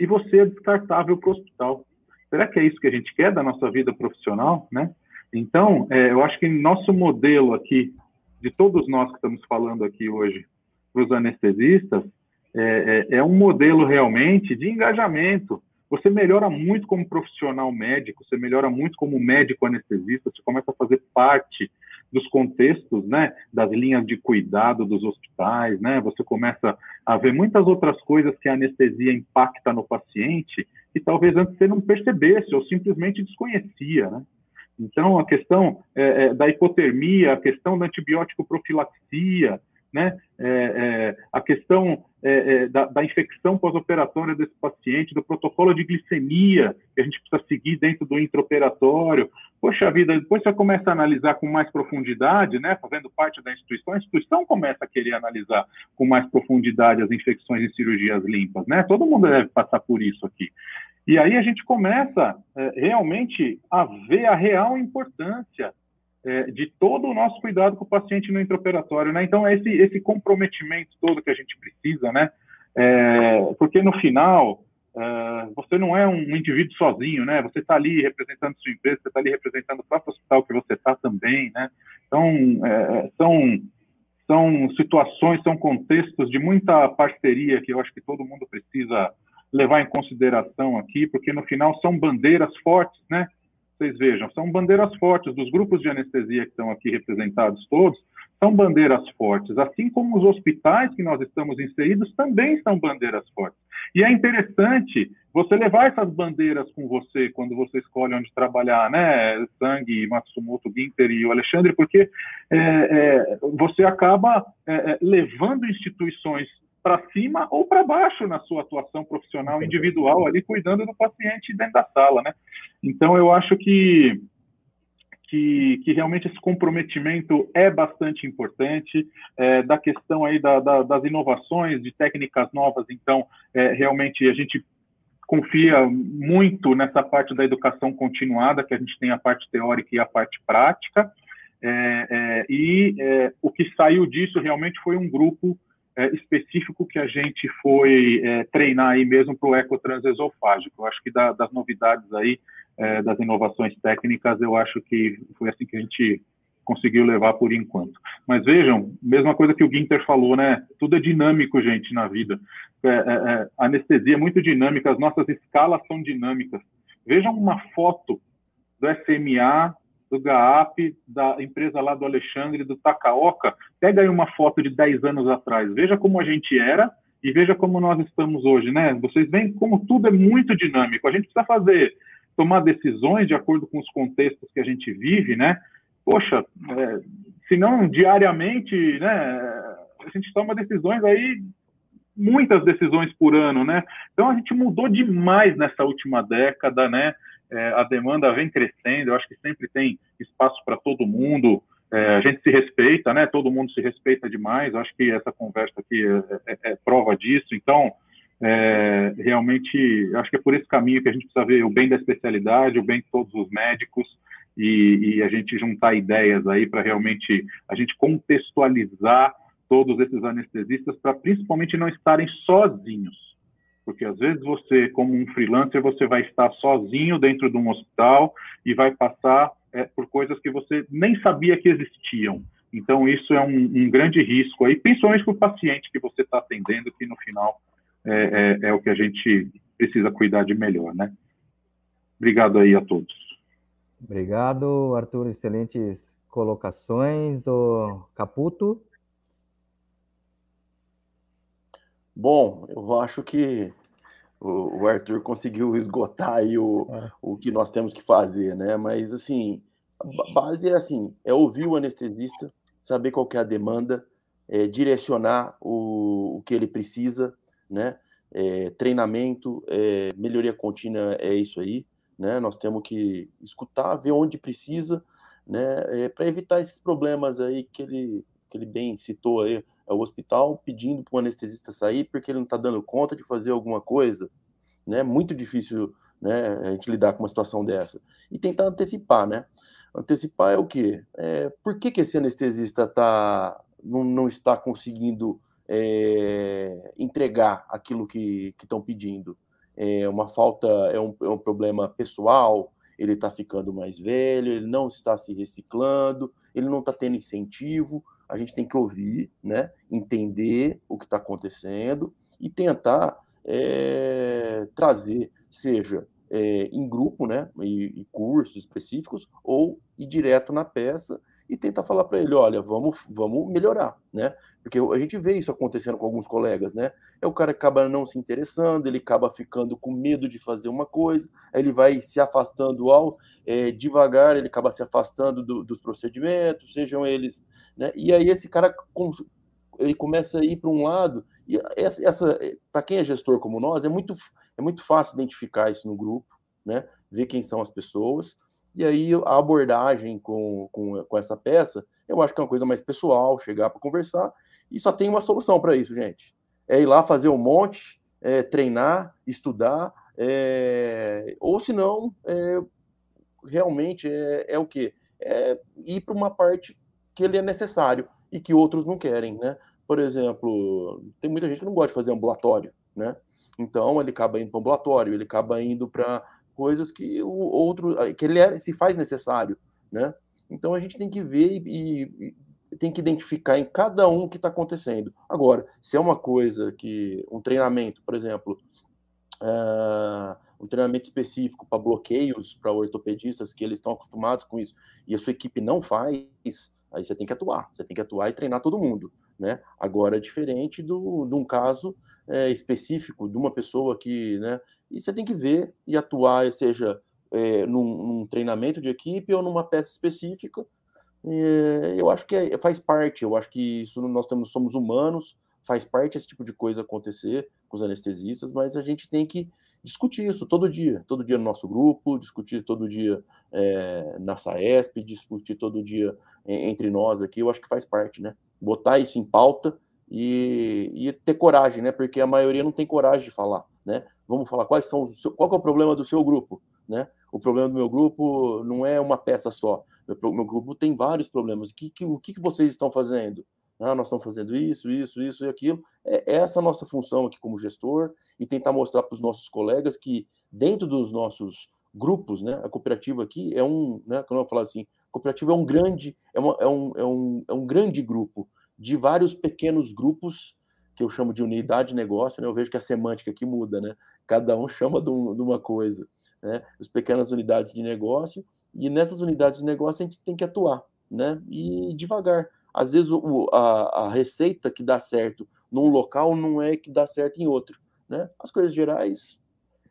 e você é descartável para o hospital. Será que é isso que a gente quer da nossa vida profissional, né? Então, é, eu acho que nosso modelo aqui, de todos nós que estamos falando aqui hoje, para os anestesistas, é, é, é, um modelo realmente de engajamento. Você melhora muito como profissional médico, você melhora muito como médico anestesista, você começa a fazer parte dos contextos, né, das linhas de cuidado dos hospitais, né, você começa a ver muitas outras coisas que a anestesia impacta no paciente que talvez antes você não percebesse ou simplesmente desconhecia, né? Então, a questão é, é, da hipotermia, a questão da antibiótico profilaxia, né? É, é a questão é, é, da, da, infecção pós-operatória desse paciente, do protocolo de glicemia que a gente precisa seguir dentro do intraoperatório. Poxa vida, depois você começa a analisar com mais profundidade, né? Fazendo parte da instituição, a instituição começa a querer analisar com mais profundidade as infecções e cirurgias limpas, né? Todo mundo deve passar por isso aqui. E aí a gente começa é, realmente a ver a real importância é, de todo o nosso cuidado com o paciente no intraoperatório, né? Então, esse, esse comprometimento todo que a gente precisa, né? É, porque no final, é, você não é um indivíduo sozinho, né? Você está ali representando sua empresa, você está ali representando o próprio hospital que você está também, né? Então, é, são, são situações, são contextos de muita parceria que eu acho que todo mundo precisa levar em consideração aqui, porque no final são bandeiras fortes, né? Vocês vejam, são bandeiras fortes dos grupos de anestesia que estão aqui representados todos, são bandeiras fortes, assim como os hospitais que nós estamos inseridos também são bandeiras fortes. E é interessante você levar essas bandeiras com você quando você escolhe onde trabalhar, né? Sangue, Matsumoto, Ginter e o Alexandre, porque é, é, você acaba é, é levando instituições para cima ou para baixo na sua atuação profissional individual ali cuidando do paciente dentro da sala, né? Então eu acho que que, que realmente esse comprometimento é bastante importante é, da questão aí da, da, das inovações de técnicas novas. Então é, realmente a gente confia muito nessa parte da educação continuada, que a gente tem a parte teórica e a parte prática. É, é e é, o que saiu disso realmente foi um grupo é, específico que a gente foi é, treinar aí mesmo para o ecotransesofágico. Eu acho que da, das novidades aí, é, das inovações técnicas, eu acho que foi assim que a gente conseguiu levar por enquanto. Mas vejam, mesma coisa que o Ginter falou, né? Tudo é dinâmico, gente, na vida. É, é, é, anestesia é muito dinâmica, as nossas escalas são dinâmicas. Vejam uma foto do SMA do GAAP, da empresa lá do Alexandre, do Takaoka, pega aí uma foto de 10 anos atrás, veja como a gente era e veja como nós estamos hoje, né? Vocês veem como tudo é muito dinâmico. A gente precisa fazer, tomar decisões de acordo com os contextos que a gente vive, né? Poxa, é, se não diariamente, né? A gente toma decisões aí muitas decisões por ano, né? Então a gente mudou demais nessa última década, né? É, a demanda vem crescendo, eu acho que sempre tem espaço para todo mundo, é, a gente se respeita, né? Todo mundo se respeita demais. Acho que essa conversa aqui é, é, é prova disso. Então, é, realmente, acho que é por esse caminho que a gente precisa ver o bem da especialidade, o bem de todos os médicos e, e a gente juntar ideias aí para realmente a gente contextualizar todos esses anestesistas para principalmente não estarem sozinhos. Porque às vezes você, como um freelancer, você vai estar sozinho dentro de um hospital e vai passar é, por coisas que você nem sabia que existiam. Então, isso é um, um grande risco aí, principalmente para o paciente que você está atendendo, que no final é, é, é, o que a gente precisa cuidar de melhor, né? Obrigado aí a todos. Obrigado, Arthur. Excelentes colocações. O Caputo? Bom, eu acho que o, Arthur conseguiu esgotar aí o, é. o que nós temos que fazer, né? Mas, assim, a base é assim, é ouvir o anestesista, saber qual é a demanda, é, direcionar o, o que ele precisa, né? É, treinamento, é, melhoria contínua é isso aí, né? Nós temos que escutar, ver onde precisa, né? É, para evitar esses problemas aí que ele, que ele bem citou aí, é o hospital pedindo para o anestesista sair porque ele não está dando conta de fazer alguma coisa, né? Muito difícil, né? A gente lidar com uma situação dessa e tentar antecipar, né? Antecipar é o quê? É, por que, que esse anestesista tá, não, não está conseguindo é, entregar aquilo que estão pedindo. É uma falta, é um, é um problema pessoal, ele está ficando mais velho, ele não está se reciclando, ele não está tendo incentivo. A gente tem que ouvir, né, entender o que está acontecendo e tentar é, trazer, seja é, em grupo, né, e, e, cursos específicos, ou ir direto na peça e tentar falar para ele, olha, vamos, vamos melhorar, né? Porque a gente vê isso acontecendo com alguns colegas, né? É o cara que acaba não se interessando, ele acaba ficando com medo de fazer uma coisa, ele vai se afastando ao é, devagar, ele acaba se afastando do, dos procedimentos, sejam eles, né? E aí esse cara ele começa a ir para um lado e essa, essa para quem é gestor como nós é muito é muito fácil identificar isso no grupo, né? Ver quem são as pessoas e aí a abordagem com, com, com essa peça, eu acho que é uma coisa mais pessoal, chegar para conversar, e só tem uma solução para isso, gente. É ir lá fazer um monte, é, treinar, estudar, é, ou se não, é, realmente é, é o quê? É ir para uma parte que ele é necessário e que outros não querem, né? Por exemplo, tem muita gente que não gosta de fazer ambulatório, né? Então ele acaba indo para ambulatório, ele acaba indo para coisas que o outro que ele é, se faz necessário, né? Então a gente tem que ver e, e tem que identificar em cada um o que está acontecendo. Agora, se é uma coisa que um treinamento, por exemplo, uh, um treinamento específico para bloqueios para ortopedistas que eles estão acostumados com isso e a sua equipe não faz, aí você tem que atuar, você tem que atuar e treinar todo mundo, né? Agora é diferente do, de um caso é, específico de uma pessoa que, né, e você tem que ver e atuar, seja é, num, num, treinamento de equipe ou numa peça específica. É, eu acho que é, faz parte, eu acho que isso nós temos, somos humanos, faz parte esse tipo de coisa acontecer com os anestesistas, mas a gente tem que discutir isso todo dia, todo dia no nosso grupo, discutir todo dia é, na SAESP, discutir todo dia entre nós aqui, eu acho que faz parte, né? Botar isso em pauta e, e ter coragem, né? Porque a maioria não tem coragem de falar, né? Vamos falar quais são os, qual é o problema do seu grupo, né? O problema do meu grupo não é uma peça só. Meu, meu grupo tem vários problemas. O que, que, o que, vocês estão fazendo? Ah, nós estamos fazendo isso, isso, isso e aquilo. É, é essa a nossa função aqui como gestor e tentar mostrar para os nossos colegas que dentro dos nossos grupos, né, a cooperativa aqui é um, né, como eu falo assim, a cooperativa é um grande, é, uma, é, um, é, um, é um grande grupo de vários pequenos grupos que eu chamo de unidade de negócio, né? Eu vejo que a semântica aqui muda, né? Cada um chama de, um, de uma coisa, né? As pequenas unidades de negócio e nessas unidades de negócio a gente tem que atuar, né? E devagar. Às vezes o, a, a receita que dá certo num local não é que dá certo em outro, né? As coisas gerais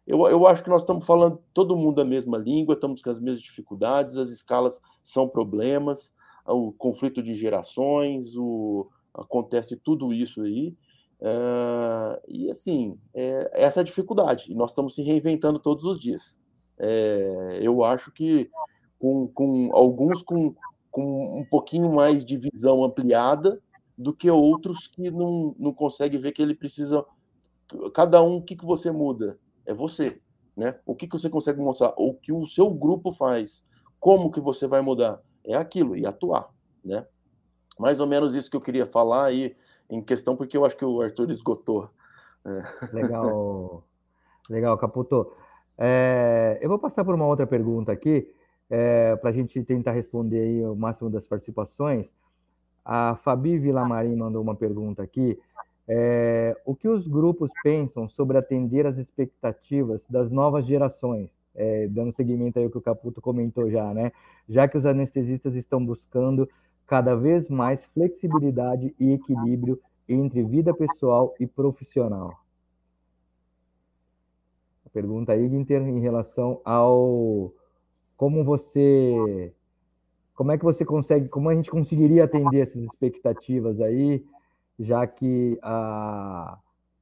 eu, eu acho que nós estamos falando todo mundo a mesma língua, estamos com as mesmas dificuldades, as escalas são problemas, o conflito de gerações, o, acontece tudo isso aí, Uh, e assim, é, essa é a dificuldade, e nós estamos se reinventando todos os dias. É, eu acho que com, com alguns com, com um pouquinho mais de visão ampliada do que outros que não, não conseguem ver que ele precisa. Cada um, o que, que você muda? É você. Né? O que, que você consegue mostrar? O que o seu grupo faz? Como que você vai mudar? É aquilo, e atuar. Né? Mais ou menos isso que eu queria falar aí em questão, porque eu acho que o Arthur esgotou. É. Legal, legal, Caputo. É, eu vou passar por uma outra pergunta aqui, é, para a gente tentar responder o máximo das participações. A Fabi Vilamarim mandou uma pergunta aqui. É, o que os grupos pensam sobre atender as expectativas das novas gerações? É, dando seguimento aí ao que o Caputo comentou já, né? Já que os anestesistas estão buscando cada vez mais flexibilidade e equilíbrio entre vida pessoal e profissional. Pergunta aí, Ginter, em relação ao como você como é que você consegue, como a gente conseguiria atender essas expectativas aí, já que a,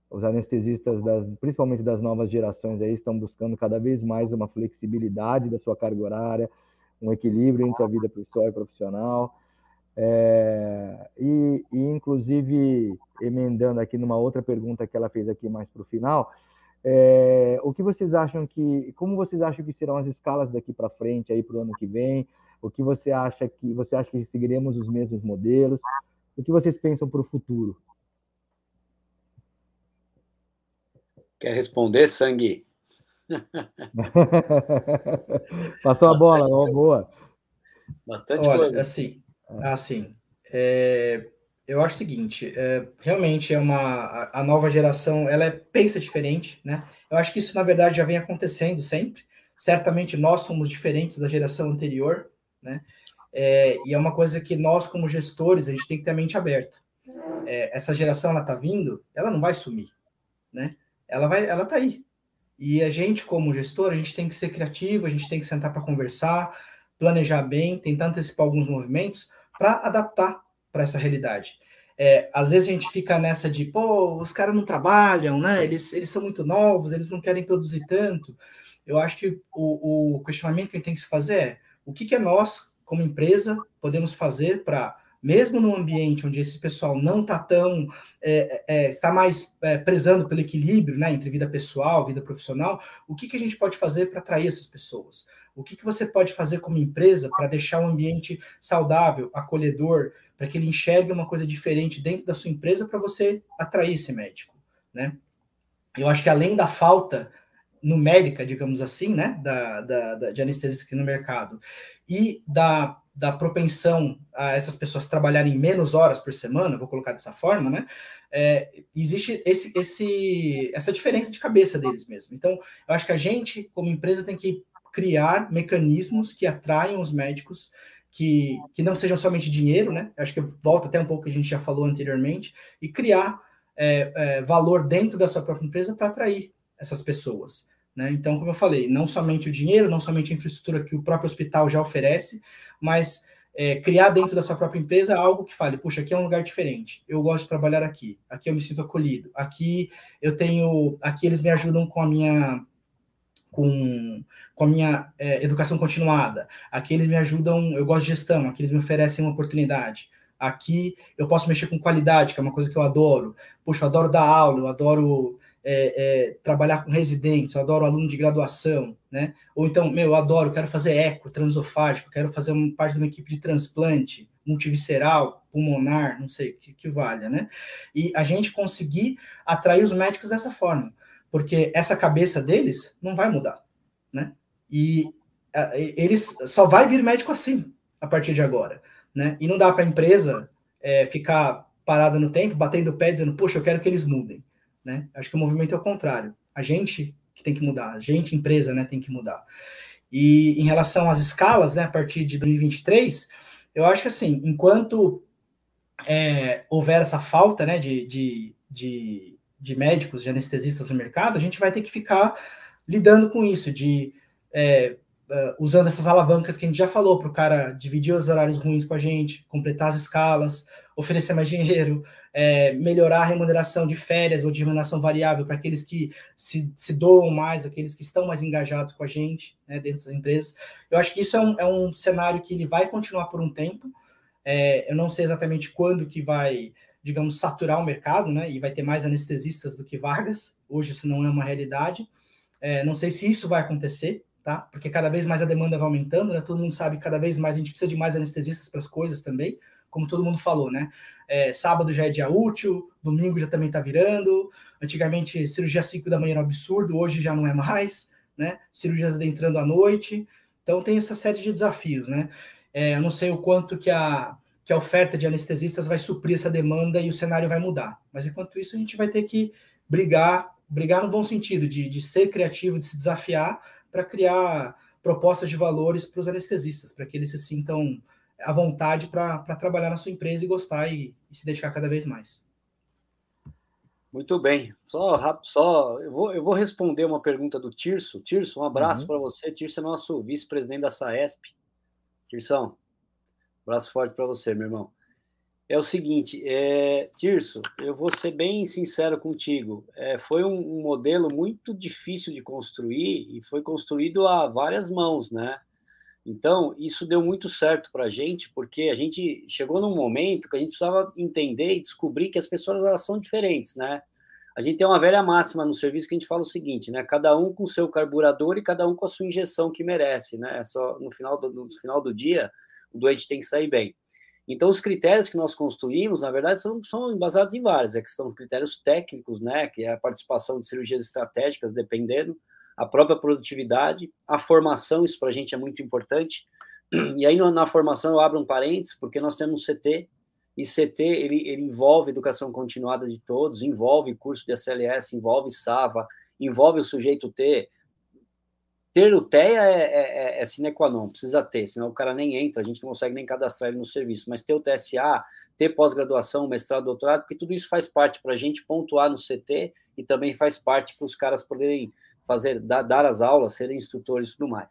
os anestesistas, das, principalmente das novas gerações aí, estão buscando cada vez mais uma flexibilidade da sua carga horária, um equilíbrio entre a vida pessoal e profissional. É, e, e, inclusive, emendando aqui numa outra pergunta que ela fez aqui mais para o final, é, o que vocês acham que, como vocês acham que serão as escalas daqui para frente aí para o ano que vem? O que você acha que você acha que seguiremos os mesmos modelos? O que vocês pensam para o futuro? Quer responder, Sangue? Passou a bola, boa. Bastante Olha, coisa. assim, assim, é, eu acho o seguinte, é, realmente é uma a, a, nova geração, ela é, pensa diferente, né? Eu acho que isso na verdade já vem acontecendo sempre. Certamente nós somos diferentes da geração anterior, né? É, e é uma coisa que nós como gestores a gente tem que ter a mente aberta. É, essa geração ela tá vindo, ela não vai sumir, né? Ela vai, ela tá aí. E a gente como gestor a gente tem que ser criativo, a gente tem que sentar para conversar, planejar bem, tentar antecipar alguns movimentos para adaptar para essa realidade. É, às vezes a gente fica nessa de, pô, os caras não trabalham, né? Eles, eles são muito novos, eles não querem produzir tanto. Eu acho que o, o questionamento que a gente tem que se fazer é o que, que é nós, como empresa, podemos fazer para, mesmo num ambiente onde esse pessoal não está tão, é, é, está mais é, prezando pelo equilíbrio né, entre vida pessoal, vida profissional, o que, que a gente pode fazer para atrair essas pessoas? O que, que você pode fazer como empresa para deixar o ambiente saudável, acolhedor, para que ele enxergue uma coisa diferente dentro da sua empresa para você atrair esse médico, né? Eu acho que além da falta numérica, digamos assim, né, da, da, da de anestesistas aqui no mercado e da, da propensão a essas pessoas trabalharem menos horas por semana, vou colocar dessa forma, né, é, existe esse, esse, essa diferença de cabeça deles mesmo. Então, eu acho que a gente, como empresa, tem que criar mecanismos que atraiam os médicos, que, que não sejam somente dinheiro, né? Acho que volta até um pouco que a gente já falou anteriormente, e criar é, é, valor dentro da sua própria empresa para atrair essas pessoas. Né? Então, como eu falei, não somente o dinheiro, não somente a infraestrutura que o próprio hospital já oferece, mas é, criar dentro da sua própria empresa algo que fale, puxa, aqui é um lugar diferente, eu gosto de trabalhar aqui, aqui eu me sinto acolhido, aqui eu tenho, aqui eles me ajudam com a minha com, com a minha é, educação continuada. Aqui eles me ajudam, eu gosto de gestão, aqui eles me oferecem uma oportunidade. Aqui eu posso mexer com qualidade, que é uma coisa que eu adoro. Puxa, eu adoro dar aula, eu adoro é, é, trabalhar com residentes, eu adoro aluno de graduação, né? Ou então, meu, eu adoro, quero fazer eco, transofágico, quero fazer uma parte de uma equipe de transplante, multivisceral, pulmonar, não sei, que, que valha, né? E a gente conseguir atrair os médicos dessa forma porque essa cabeça deles não vai mudar, né? E eles só vai vir médico assim a partir de agora, né? E não dá para a empresa é, ficar parada no tempo, batendo o pé, dizendo, poxa, eu quero que eles mudem, né? Acho que o movimento é o contrário. A gente que tem que mudar, a gente, empresa, né, tem que mudar. E em relação às escalas, né, a partir de 2023, eu acho que assim, enquanto é, houver essa falta, né, de, de, de de médicos, de anestesistas no mercado, a gente vai ter que ficar lidando com isso, de é, uh, usando essas alavancas que a gente já falou, para o cara dividir os horários ruins com a gente, completar as escalas, oferecer mais dinheiro, é, melhorar a remuneração de férias ou de remuneração variável para aqueles que se, se, doam mais, aqueles que estão mais engajados com a gente né, dentro das empresas. Eu acho que isso é um, é um cenário que ele vai continuar por um tempo. É, eu não sei exatamente quando que vai, digamos, saturar o mercado, né? E vai ter mais anestesistas do que vagas. Hoje isso não é uma realidade. É, não sei se isso vai acontecer, tá? Porque cada vez mais a demanda vai aumentando, né? Todo mundo sabe que cada vez mais a gente precisa de mais anestesistas para as coisas também, como todo mundo falou, né? É, sábado já é dia útil, domingo já também está virando. Antigamente, cirurgia 5 da manhã era um absurdo, hoje já não é mais, né? Cirurgias adentrando à noite. Então tem essa série de desafios, né? É, eu não sei o quanto que a, que a oferta de anestesistas vai suprir essa demanda e o cenário vai mudar. Mas enquanto isso, a gente vai ter que brigar, brigar no bom sentido, de, de ser criativo, de se desafiar para criar propostas de valores para os anestesistas, para que eles se sintam à vontade para trabalhar na sua empresa e gostar e, e, se dedicar cada vez mais. Muito bem. Só, só eu, vou, eu vou responder uma pergunta do Tirso. Tirso, um abraço uhum. para você. Tirso é nosso vice-presidente da SAESP. Tirsão, abraço forte para você, meu irmão é o seguinte, é, Tirso, eu vou ser bem sincero contigo. É, foi um, um, modelo muito difícil de construir e foi construído a várias mãos, né? Então, isso deu muito certo para a gente, porque a gente chegou num momento que a gente precisava entender e descobrir que as pessoas elas são diferentes, né? A gente tem uma velha máxima no serviço que a gente fala o seguinte, né? Cada um com seu carburador e cada um com a sua injeção que merece, né? Só no final do, no final do dia, o doente tem que sair bem. Então, os critérios que nós construímos, na verdade, são, são embasados em vários, é que são critérios técnicos, né, que é a participação de cirurgias estratégicas, dependendo, a própria produtividade, a formação, isso para a gente é muito importante. E aí, na formação, eu abro um parênteses, porque nós temos CT, e CT, ele, ele envolve educação continuada de todos, envolve curso de SLS, envolve SAVA, envolve o sujeito ter ter o TEA é, é, é, é sine qua non, precisa ter, senão o cara nem entra, a gente não consegue nem cadastrar ele no serviço. Mas ter o TSA, ter pós-graduação, mestrado, doutorado, porque tudo isso faz parte para a gente pontuar no CT e também faz parte para os caras poderem fazer, dar, dar as aulas, serem instrutores e tudo mais.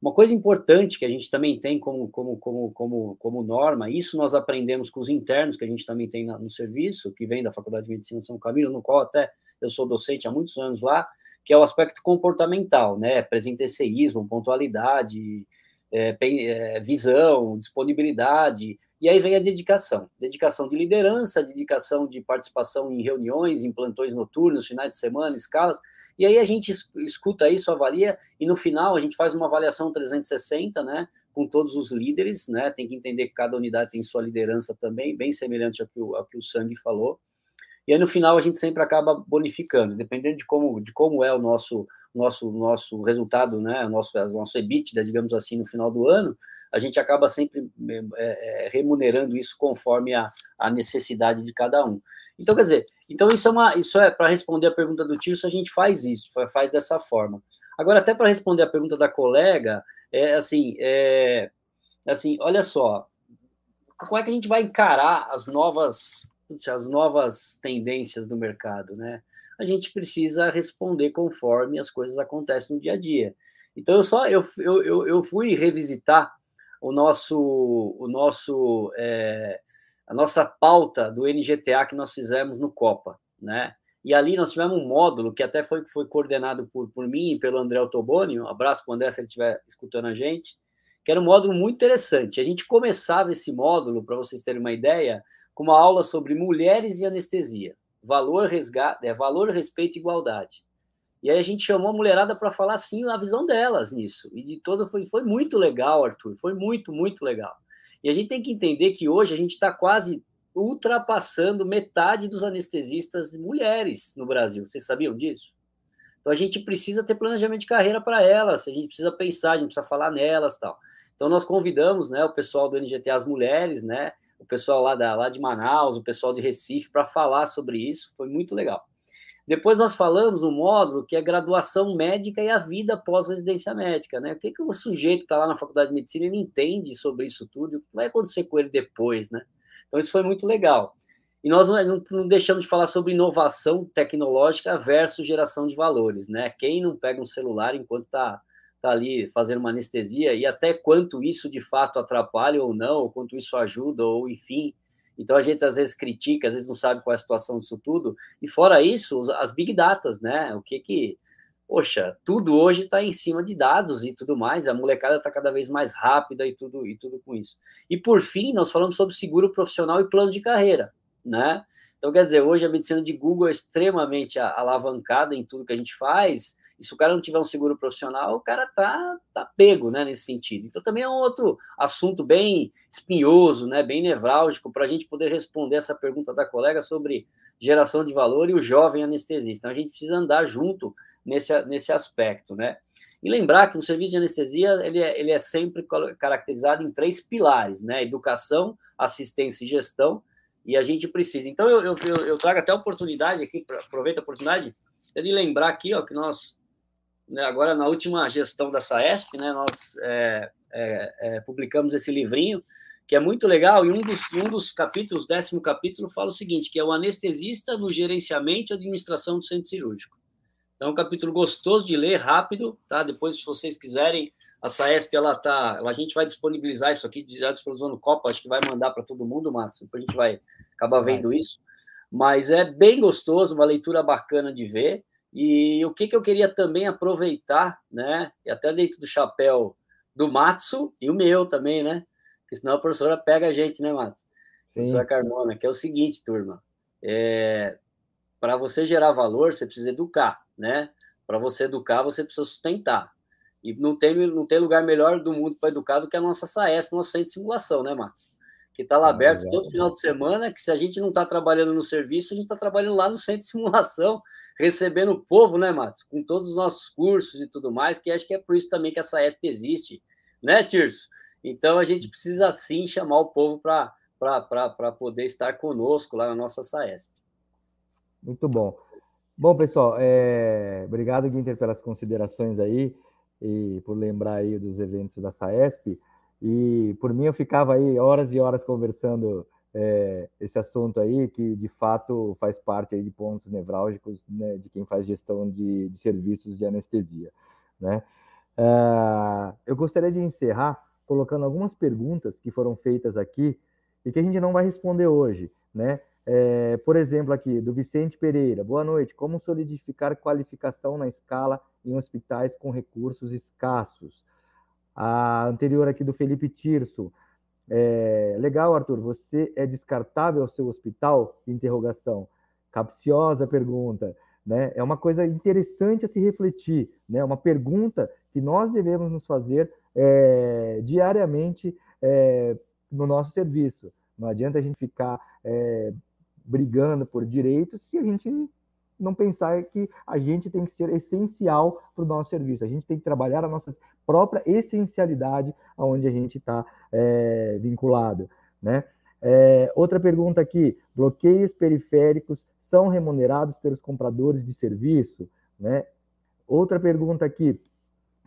Uma coisa importante que a gente também tem como, como, como, como, como norma, isso nós aprendemos com os internos que a gente também tem no serviço, que vem da Faculdade de Medicina São Camilo, no qual até eu sou docente há muitos anos lá, que é o aspecto comportamental, né? Presenteísmo, pontualidade, é, é, visão, disponibilidade, e aí vem a dedicação. Dedicação de liderança, dedicação de participação em reuniões, em plantões noturnos, finais de semana, escalas, e aí a gente escuta isso, avalia, e no final a gente faz uma avaliação 360, né, com todos os líderes, né, tem que entender que cada unidade tem sua liderança também, bem semelhante ao que o, ao que o Sangue falou, e aí no final a gente sempre acaba bonificando, dependendo de como, de como é o nosso, nosso, nosso resultado, né, o nosso, nosso EBITDA, digamos assim, no final do ano, a gente acaba sempre é, é, remunerando isso conforme a, a necessidade de cada um. Então, quer dizer, então isso é uma, isso é para responder a pergunta do Tirso, a gente faz isso, faz dessa forma. Agora, até para responder a pergunta da colega, é assim, é, assim, olha só, como é que a gente vai encarar as novas as novas tendências do mercado, né? A gente precisa responder conforme as coisas acontecem no dia a dia. Então eu só eu, eu, eu fui revisitar o nosso o nosso é, a nossa pauta do NGTA que nós fizemos no Copa, né? E ali nós tivemos um módulo que até foi, foi coordenado por, por mim e pelo André Ottoboni, um abraço para o André se ele estiver escutando a gente, que era um módulo muito interessante. A gente começava esse módulo, para vocês terem uma ideia, com uma aula sobre mulheres e anestesia, valor, resgate, é, valor, respeito e igualdade. E aí a gente chamou a mulherada para falar assim a visão delas nisso. E de todo foi, foi muito legal, Arthur. Foi muito, muito legal. E a gente tem que entender que hoje a gente está quase ultrapassando metade dos anestesistas mulheres no Brasil. Vocês sabiam disso? Então a gente precisa ter planejamento de carreira para elas, a gente precisa pensar, a gente precisa falar nelas tal. Então nós convidamos né, o pessoal do NGT, as mulheres, né, o pessoal lá, da, lá de Manaus, o pessoal de Recife, para falar sobre isso, foi muito legal. Depois nós falamos um módulo que é graduação médica e a vida pós-residência médica, né? O que, que o sujeito que está lá na faculdade de medicina ele entende sobre isso tudo, o que vai acontecer com ele depois, né? Então isso foi muito legal. E nós não, não deixamos de falar sobre inovação tecnológica versus geração de valores, né? Quem não pega um celular enquanto está tá ali fazendo uma anestesia e até quanto isso de fato atrapalha ou não, ou quanto isso ajuda, ou enfim. Então a gente às vezes critica, às vezes não sabe qual é a situação disso tudo. E fora isso, as big datas, né? O que que poxa, tudo hoje está em cima de dados e tudo mais, a molecada está cada vez mais rápida e tudo, e tudo com isso. E por fim, nós falamos sobre seguro profissional e plano de carreira, né? Então, quer dizer, hoje a medicina de Google é extremamente alavancada em tudo que a gente faz, e se o cara não tiver um seguro profissional, o cara tá, tá pego, né, nesse sentido. Então, também é um outro assunto bem espinhoso, né, bem nevrálgico, para a gente poder responder essa pergunta da colega sobre geração de valor e o jovem anestesista. Então, a gente precisa andar junto nesse, nesse aspecto, né? E lembrar que o serviço de anestesia ele é, ele é sempre caracterizado em três pilares, né? Educação, assistência e gestão, e a gente precisa. Então, eu, eu, eu trago até a oportunidade aqui, aproveito a oportunidade, de lembrar aqui, ó, que nós, né, agora na última gestão da SAESP, né, nós é, é, é, publicamos esse livrinho, que é muito legal, e um dos, um dos capítulos, décimo capítulo, fala o seguinte, que é o anestesista no gerenciamento e administração do centro cirúrgico. Então, é um capítulo gostoso de ler, rápido, tá? Depois, se vocês quiserem, a SAESP, ela tá, a gente vai disponibilizar isso aqui, já disponibilizou no Copa, acho que vai mandar para todo mundo, Matos, depois a gente vai acabar vendo isso, mas é bem gostoso, uma leitura bacana de ver, e o que, que eu queria também aproveitar, né, e até dentro do chapéu do Matsu e o meu também, né, porque senão a professora pega a gente, né, Matos? Professora Carmona, que é o seguinte, turma, é, para você gerar valor, você precisa educar, né? Para você educar, você precisa sustentar. E não tem, não tem lugar melhor do mundo para educar do que a nossa SAES, nosso centro de simulação, né, Matos? Que está lá aberto todo final de semana, que se a gente não está trabalhando no serviço, a gente está trabalhando lá no centro de simulação, recebendo o povo, né, Matos? Com todos os nossos cursos e tudo mais, que acho que é por isso também que a SAESP existe, né, Tirso? Então a gente precisa sim chamar o povo para poder estar conosco lá na nossa SAESP. Muito bom. Bom, pessoal, é... obrigado, Guinter, pelas considerações aí e por lembrar aí dos eventos da SAESP. E por mim eu ficava aí horas e horas conversando é, esse assunto aí, que de fato faz parte aí de pontos nevrálgicos né, de quem faz gestão de, de serviços de anestesia. Né? Uh, eu gostaria de encerrar colocando algumas perguntas que foram feitas aqui e que a gente não vai responder hoje, né? É, por exemplo, aqui, do Vicente Pereira. Boa noite. Como solidificar qualificação na escala em hospitais com recursos escassos? A anterior aqui do Felipe Tirso. É, legal, Arthur. Você é descartável ao seu hospital? Interrogação. Capciosa pergunta. Né? É uma coisa interessante a se refletir. Né? Uma pergunta que nós devemos nos fazer é, diariamente é, no nosso serviço. Não adianta a gente ficar é, brigando por direitos se a gente não pensar que a gente tem que ser essencial para o nosso serviço. A gente tem que trabalhar a nossa própria essencialidade aonde a gente está é, vinculado, né? É, outra pergunta aqui: bloqueios periféricos são remunerados pelos compradores de serviço, né? Outra pergunta aqui,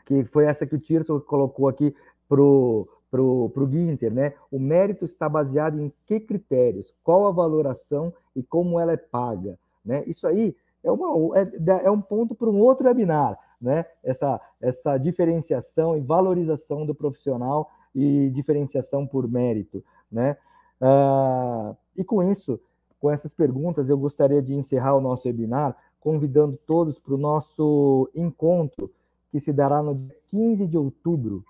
que foi essa que o Tirso colocou aqui pro para o Ginter, né? O mérito está baseado em que critérios? Qual a valoração e como ela é paga? Né? Isso aí é, uma, é, é um ponto para um outro webinar, né? Essa, essa diferenciação e valorização do profissional e diferenciação por mérito, né? Ah, e com isso, com essas perguntas, eu gostaria de encerrar o nosso webinar convidando todos para o nosso encontro que se dará no dia 15 de outubro,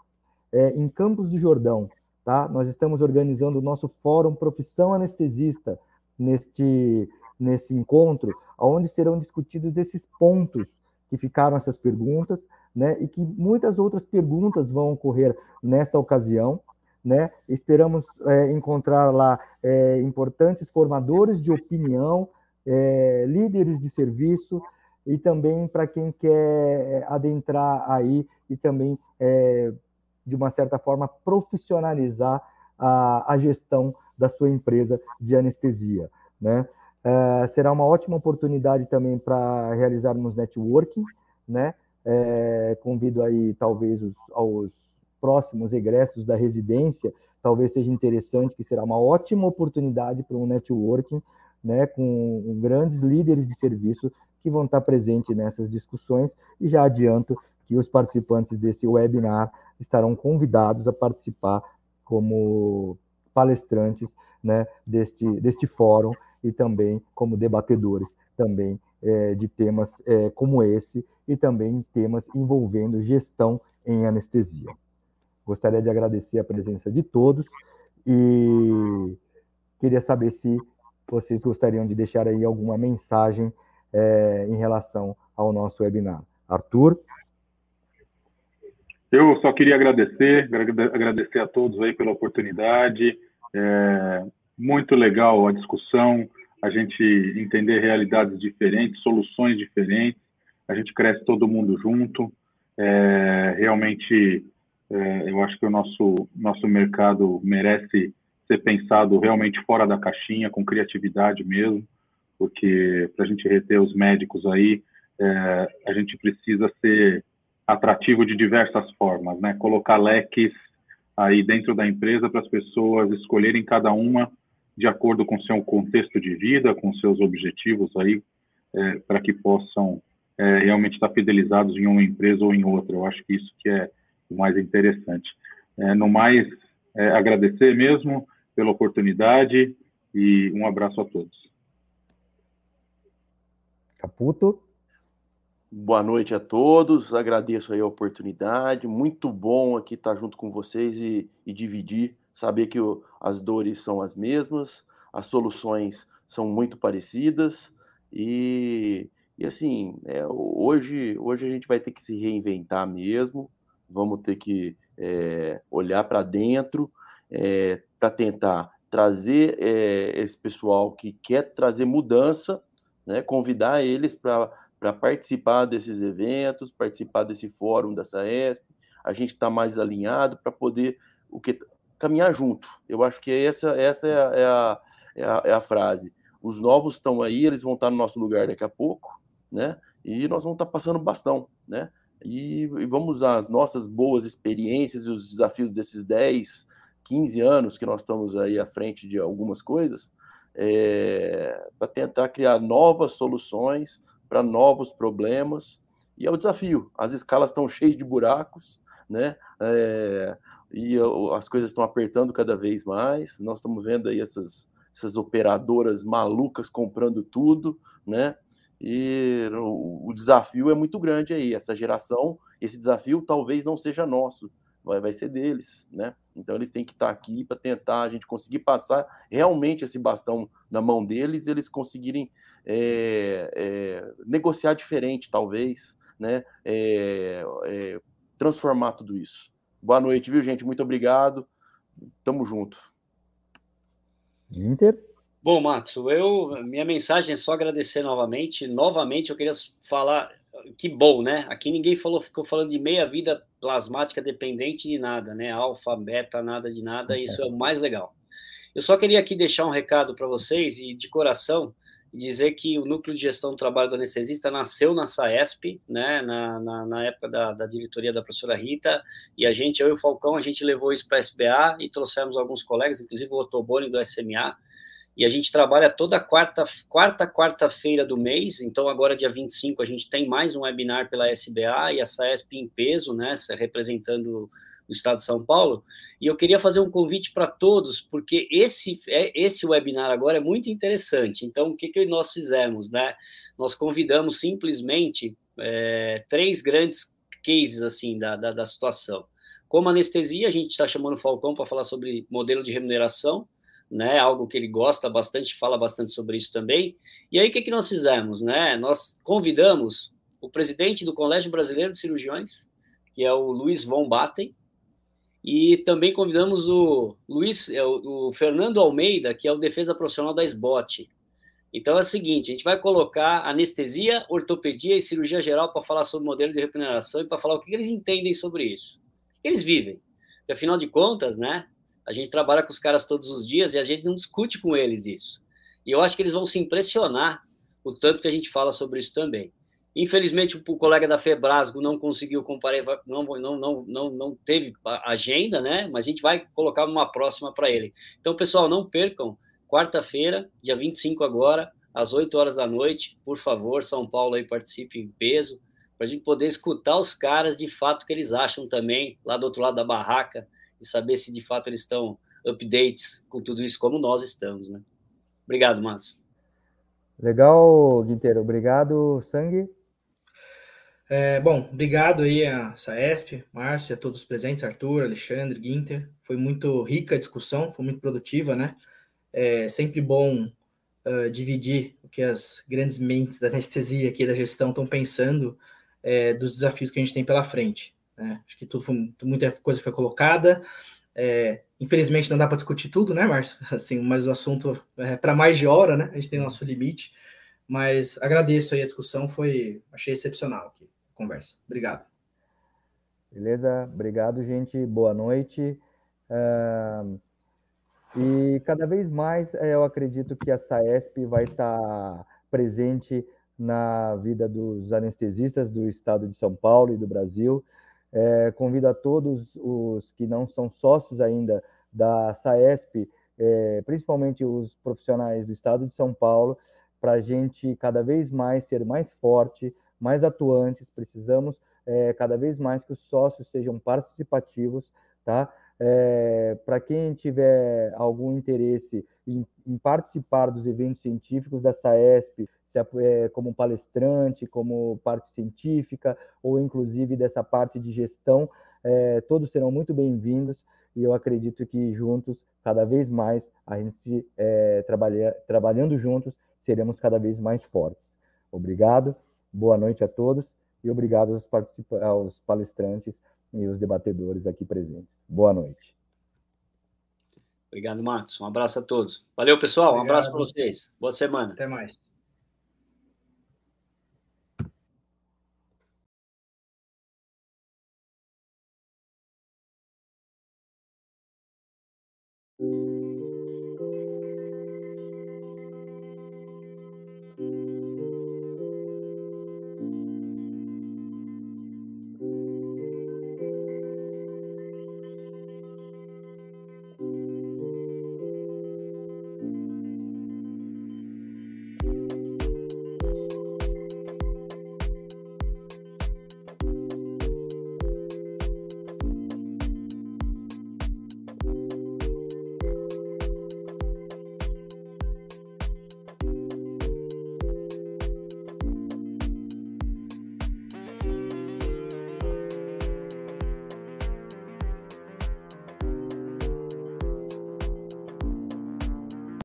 é, em Campos do Jordão. Tá? Nós estamos organizando o nosso fórum Profissão Anestesista neste, nesse encontro, onde serão discutidos esses pontos que ficaram essas perguntas, né? E que muitas outras perguntas vão ocorrer nesta ocasião, né? Esperamos é, encontrar lá é, importantes formadores de opinião, é, líderes de serviço e também para quem quer adentrar aí e também é, de uma certa forma, profissionalizar a, a gestão da sua empresa de anestesia. Né? É, será uma ótima oportunidade também para realizarmos networking, né? É, convido aí talvez os, aos próximos egressos da residência, talvez seja interessante, que será uma ótima oportunidade para um networking, né, com grandes líderes de serviço que vão estar presentes nessas discussões, e já adianto que os participantes desse webinar estarão convidados a participar como palestrantes né, deste, deste fórum e também como debatedores também é, de temas é, como esse e também temas envolvendo gestão em anestesia. Gostaria de agradecer a presença de todos e queria saber se vocês gostariam de deixar aí alguma mensagem é, em relação ao nosso webinar. Arthur? Eu só queria agradecer, agradecer a todos aí pela oportunidade. É muito legal a discussão, a gente entender realidades diferentes, soluções diferentes, a gente cresce todo mundo junto. É, realmente, é, eu acho que o nosso, nosso mercado merece ser pensado realmente fora da caixinha, com criatividade mesmo, porque para a gente reter os médicos aí, é, a gente precisa ser atrativo de diversas formas, né? Colocar leques aí dentro da empresa para as pessoas escolherem cada uma de acordo com seu contexto de vida, com seus objetivos aí, é, para que possam é, realmente estar fidelizados em uma empresa ou em outra. Eu acho que isso que é o mais interessante. É, no mais, é, agradecer mesmo pela oportunidade e um abraço a todos. Caputo. Boa noite a todos, agradeço aí a oportunidade, muito bom aqui estar junto com vocês e, e dividir, saber que o, as dores são as mesmas, as soluções são muito parecidas e, e assim, é, hoje, hoje a gente vai ter que se reinventar mesmo, vamos ter que é, olhar para dentro é, para tentar trazer é, esse pessoal que quer trazer mudança, né, convidar eles para para participar desses eventos, participar desse fórum da SAESP, a gente está mais alinhado para poder o que caminhar junto. Eu acho que essa, essa é, a, é, a, é, a, é a frase. Os novos estão aí, eles vão estar no nosso lugar daqui a pouco, né? E nós vamos estar passando bastão, né? E, e, vamos usar as nossas boas experiências e os desafios desses 10, 15 anos que nós estamos aí à frente de algumas coisas, é, para tentar criar novas soluções, para novos problemas. E é o desafio. As escalas estão cheias de buracos, né? É, e as coisas estão apertando cada vez mais. Nós estamos vendo aí essas, essas operadoras malucas comprando tudo, né? E o, o, desafio é muito grande aí. Essa geração, esse desafio talvez não seja nosso, vai, vai ser deles, né? Então eles têm que estar aqui para tentar a gente conseguir passar realmente esse bastão na mão deles, eles conseguirem é, é, negociar diferente, talvez, né? É, transformar tudo isso. Boa noite, viu, gente? Muito obrigado. Tamo junto. Inter. Bom, Matos, eu minha mensagem é só agradecer novamente. Novamente, eu queria falar que bom, né? Aqui ninguém falou, ficou falando de meia vida plasmática dependente de nada, né? Alfa, beta, nada de nada. Isso é o mais legal. Eu só queria aqui deixar um recado para vocês e de coração dizer que o núcleo de gestão do trabalho do anestesista nasceu na SAESP, né, na, na, na época da, da, diretoria da professora Rita, e a gente, eu e o Falcão, a gente levou isso para a SBA e trouxemos alguns colegas, inclusive o Otoboni do SMA, e a gente trabalha toda quarta, quarta quarta-feira do mês, então agora dia 25 a gente tem mais um webinar pela SBA e a SAESP em peso, né, representando do Estado de São Paulo, e eu queria fazer um convite para todos, porque esse, é, esse webinar agora é muito interessante. Então, o que, que nós fizemos? Né? Nós convidamos simplesmente é, três grandes cases assim da, da, da situação. Como anestesia, a gente está chamando o Falcão para falar sobre modelo de remuneração, né? Algo que ele gosta bastante, fala bastante sobre isso também. E aí, o que, que nós fizemos? Né? Nós convidamos o presidente do Colégio Brasileiro de Cirurgiões, que é o Luiz Von Batten, e também convidamos o Luiz, é, o Fernando Almeida, que é o defesa profissional da SBOT. Então é o seguinte, a gente vai colocar anestesia, ortopedia e cirurgia geral para falar sobre modelo de regeneração e para falar o que eles entendem sobre isso. O que eles vivem. Porque, afinal de contas, né, a gente trabalha com os caras todos os dias e a gente não discute com eles isso. E eu acho que eles vão se impressionar o tanto que a gente fala sobre isso também. Infelizmente, o colega da Febrasgo não conseguiu comparar, não, não, não, não, não teve agenda, né? Mas a gente vai colocar uma próxima para ele. Então, pessoal, não percam, quarta-feira, dia 25 agora, às 8 horas da noite, por favor, São Paulo aí participe em peso, para a gente poder escutar os caras de fato que eles acham também, lá do outro lado da barraca, e saber se de fato eles estão updates com tudo isso, como nós estamos, né? Obrigado, Márcio. Legal, Guinteiro. Obrigado, Sangue. É, bom, obrigado aí a Saesp, Márcio, a todos os presentes, Arthur, Alexandre, Guinter. Foi muito rica a discussão, foi muito produtiva, né? É sempre bom uh, dividir o que as grandes mentes da anestesia aqui da gestão estão pensando é, dos desafios que a gente tem pela frente. Né? Acho que tudo foi, muita coisa foi colocada. É, infelizmente não dá para discutir tudo, né, Márcio? Assim, mas o assunto é para mais de hora, né? A gente tem nosso limite. Mas agradeço aí a discussão, foi achei excepcional aqui conversa. Obrigado. Beleza, obrigado, gente. Boa noite. Uh, e cada vez mais eh, eu acredito que a SAESP vai estar presente na vida dos anestesistas do estado de São Paulo e do Brasil. É, convido a todos os que não são sócios ainda da SAESP, é, principalmente os profissionais do estado de São Paulo, para a gente cada vez mais ser mais forte, mais atuantes. Precisamos é, cada vez mais que os sócios sejam participativos, tá? É, para quem tiver algum interesse em, em, participar dos eventos científicos da SAESP, se é, como palestrante, como parte científica, ou inclusive dessa parte de gestão, é, todos serão muito bem-vindos e eu acredito que juntos, cada vez mais, a gente é, trabalha, trabalhando juntos, seremos cada vez mais fortes. Obrigado, boa noite a todos e obrigado aos, aos palestrantes e os debatedores aqui presentes. Boa noite. Obrigado, Marcos. Um abraço a todos. Valeu, pessoal. Obrigado. Um abraço para vocês. Boa semana. Até mais.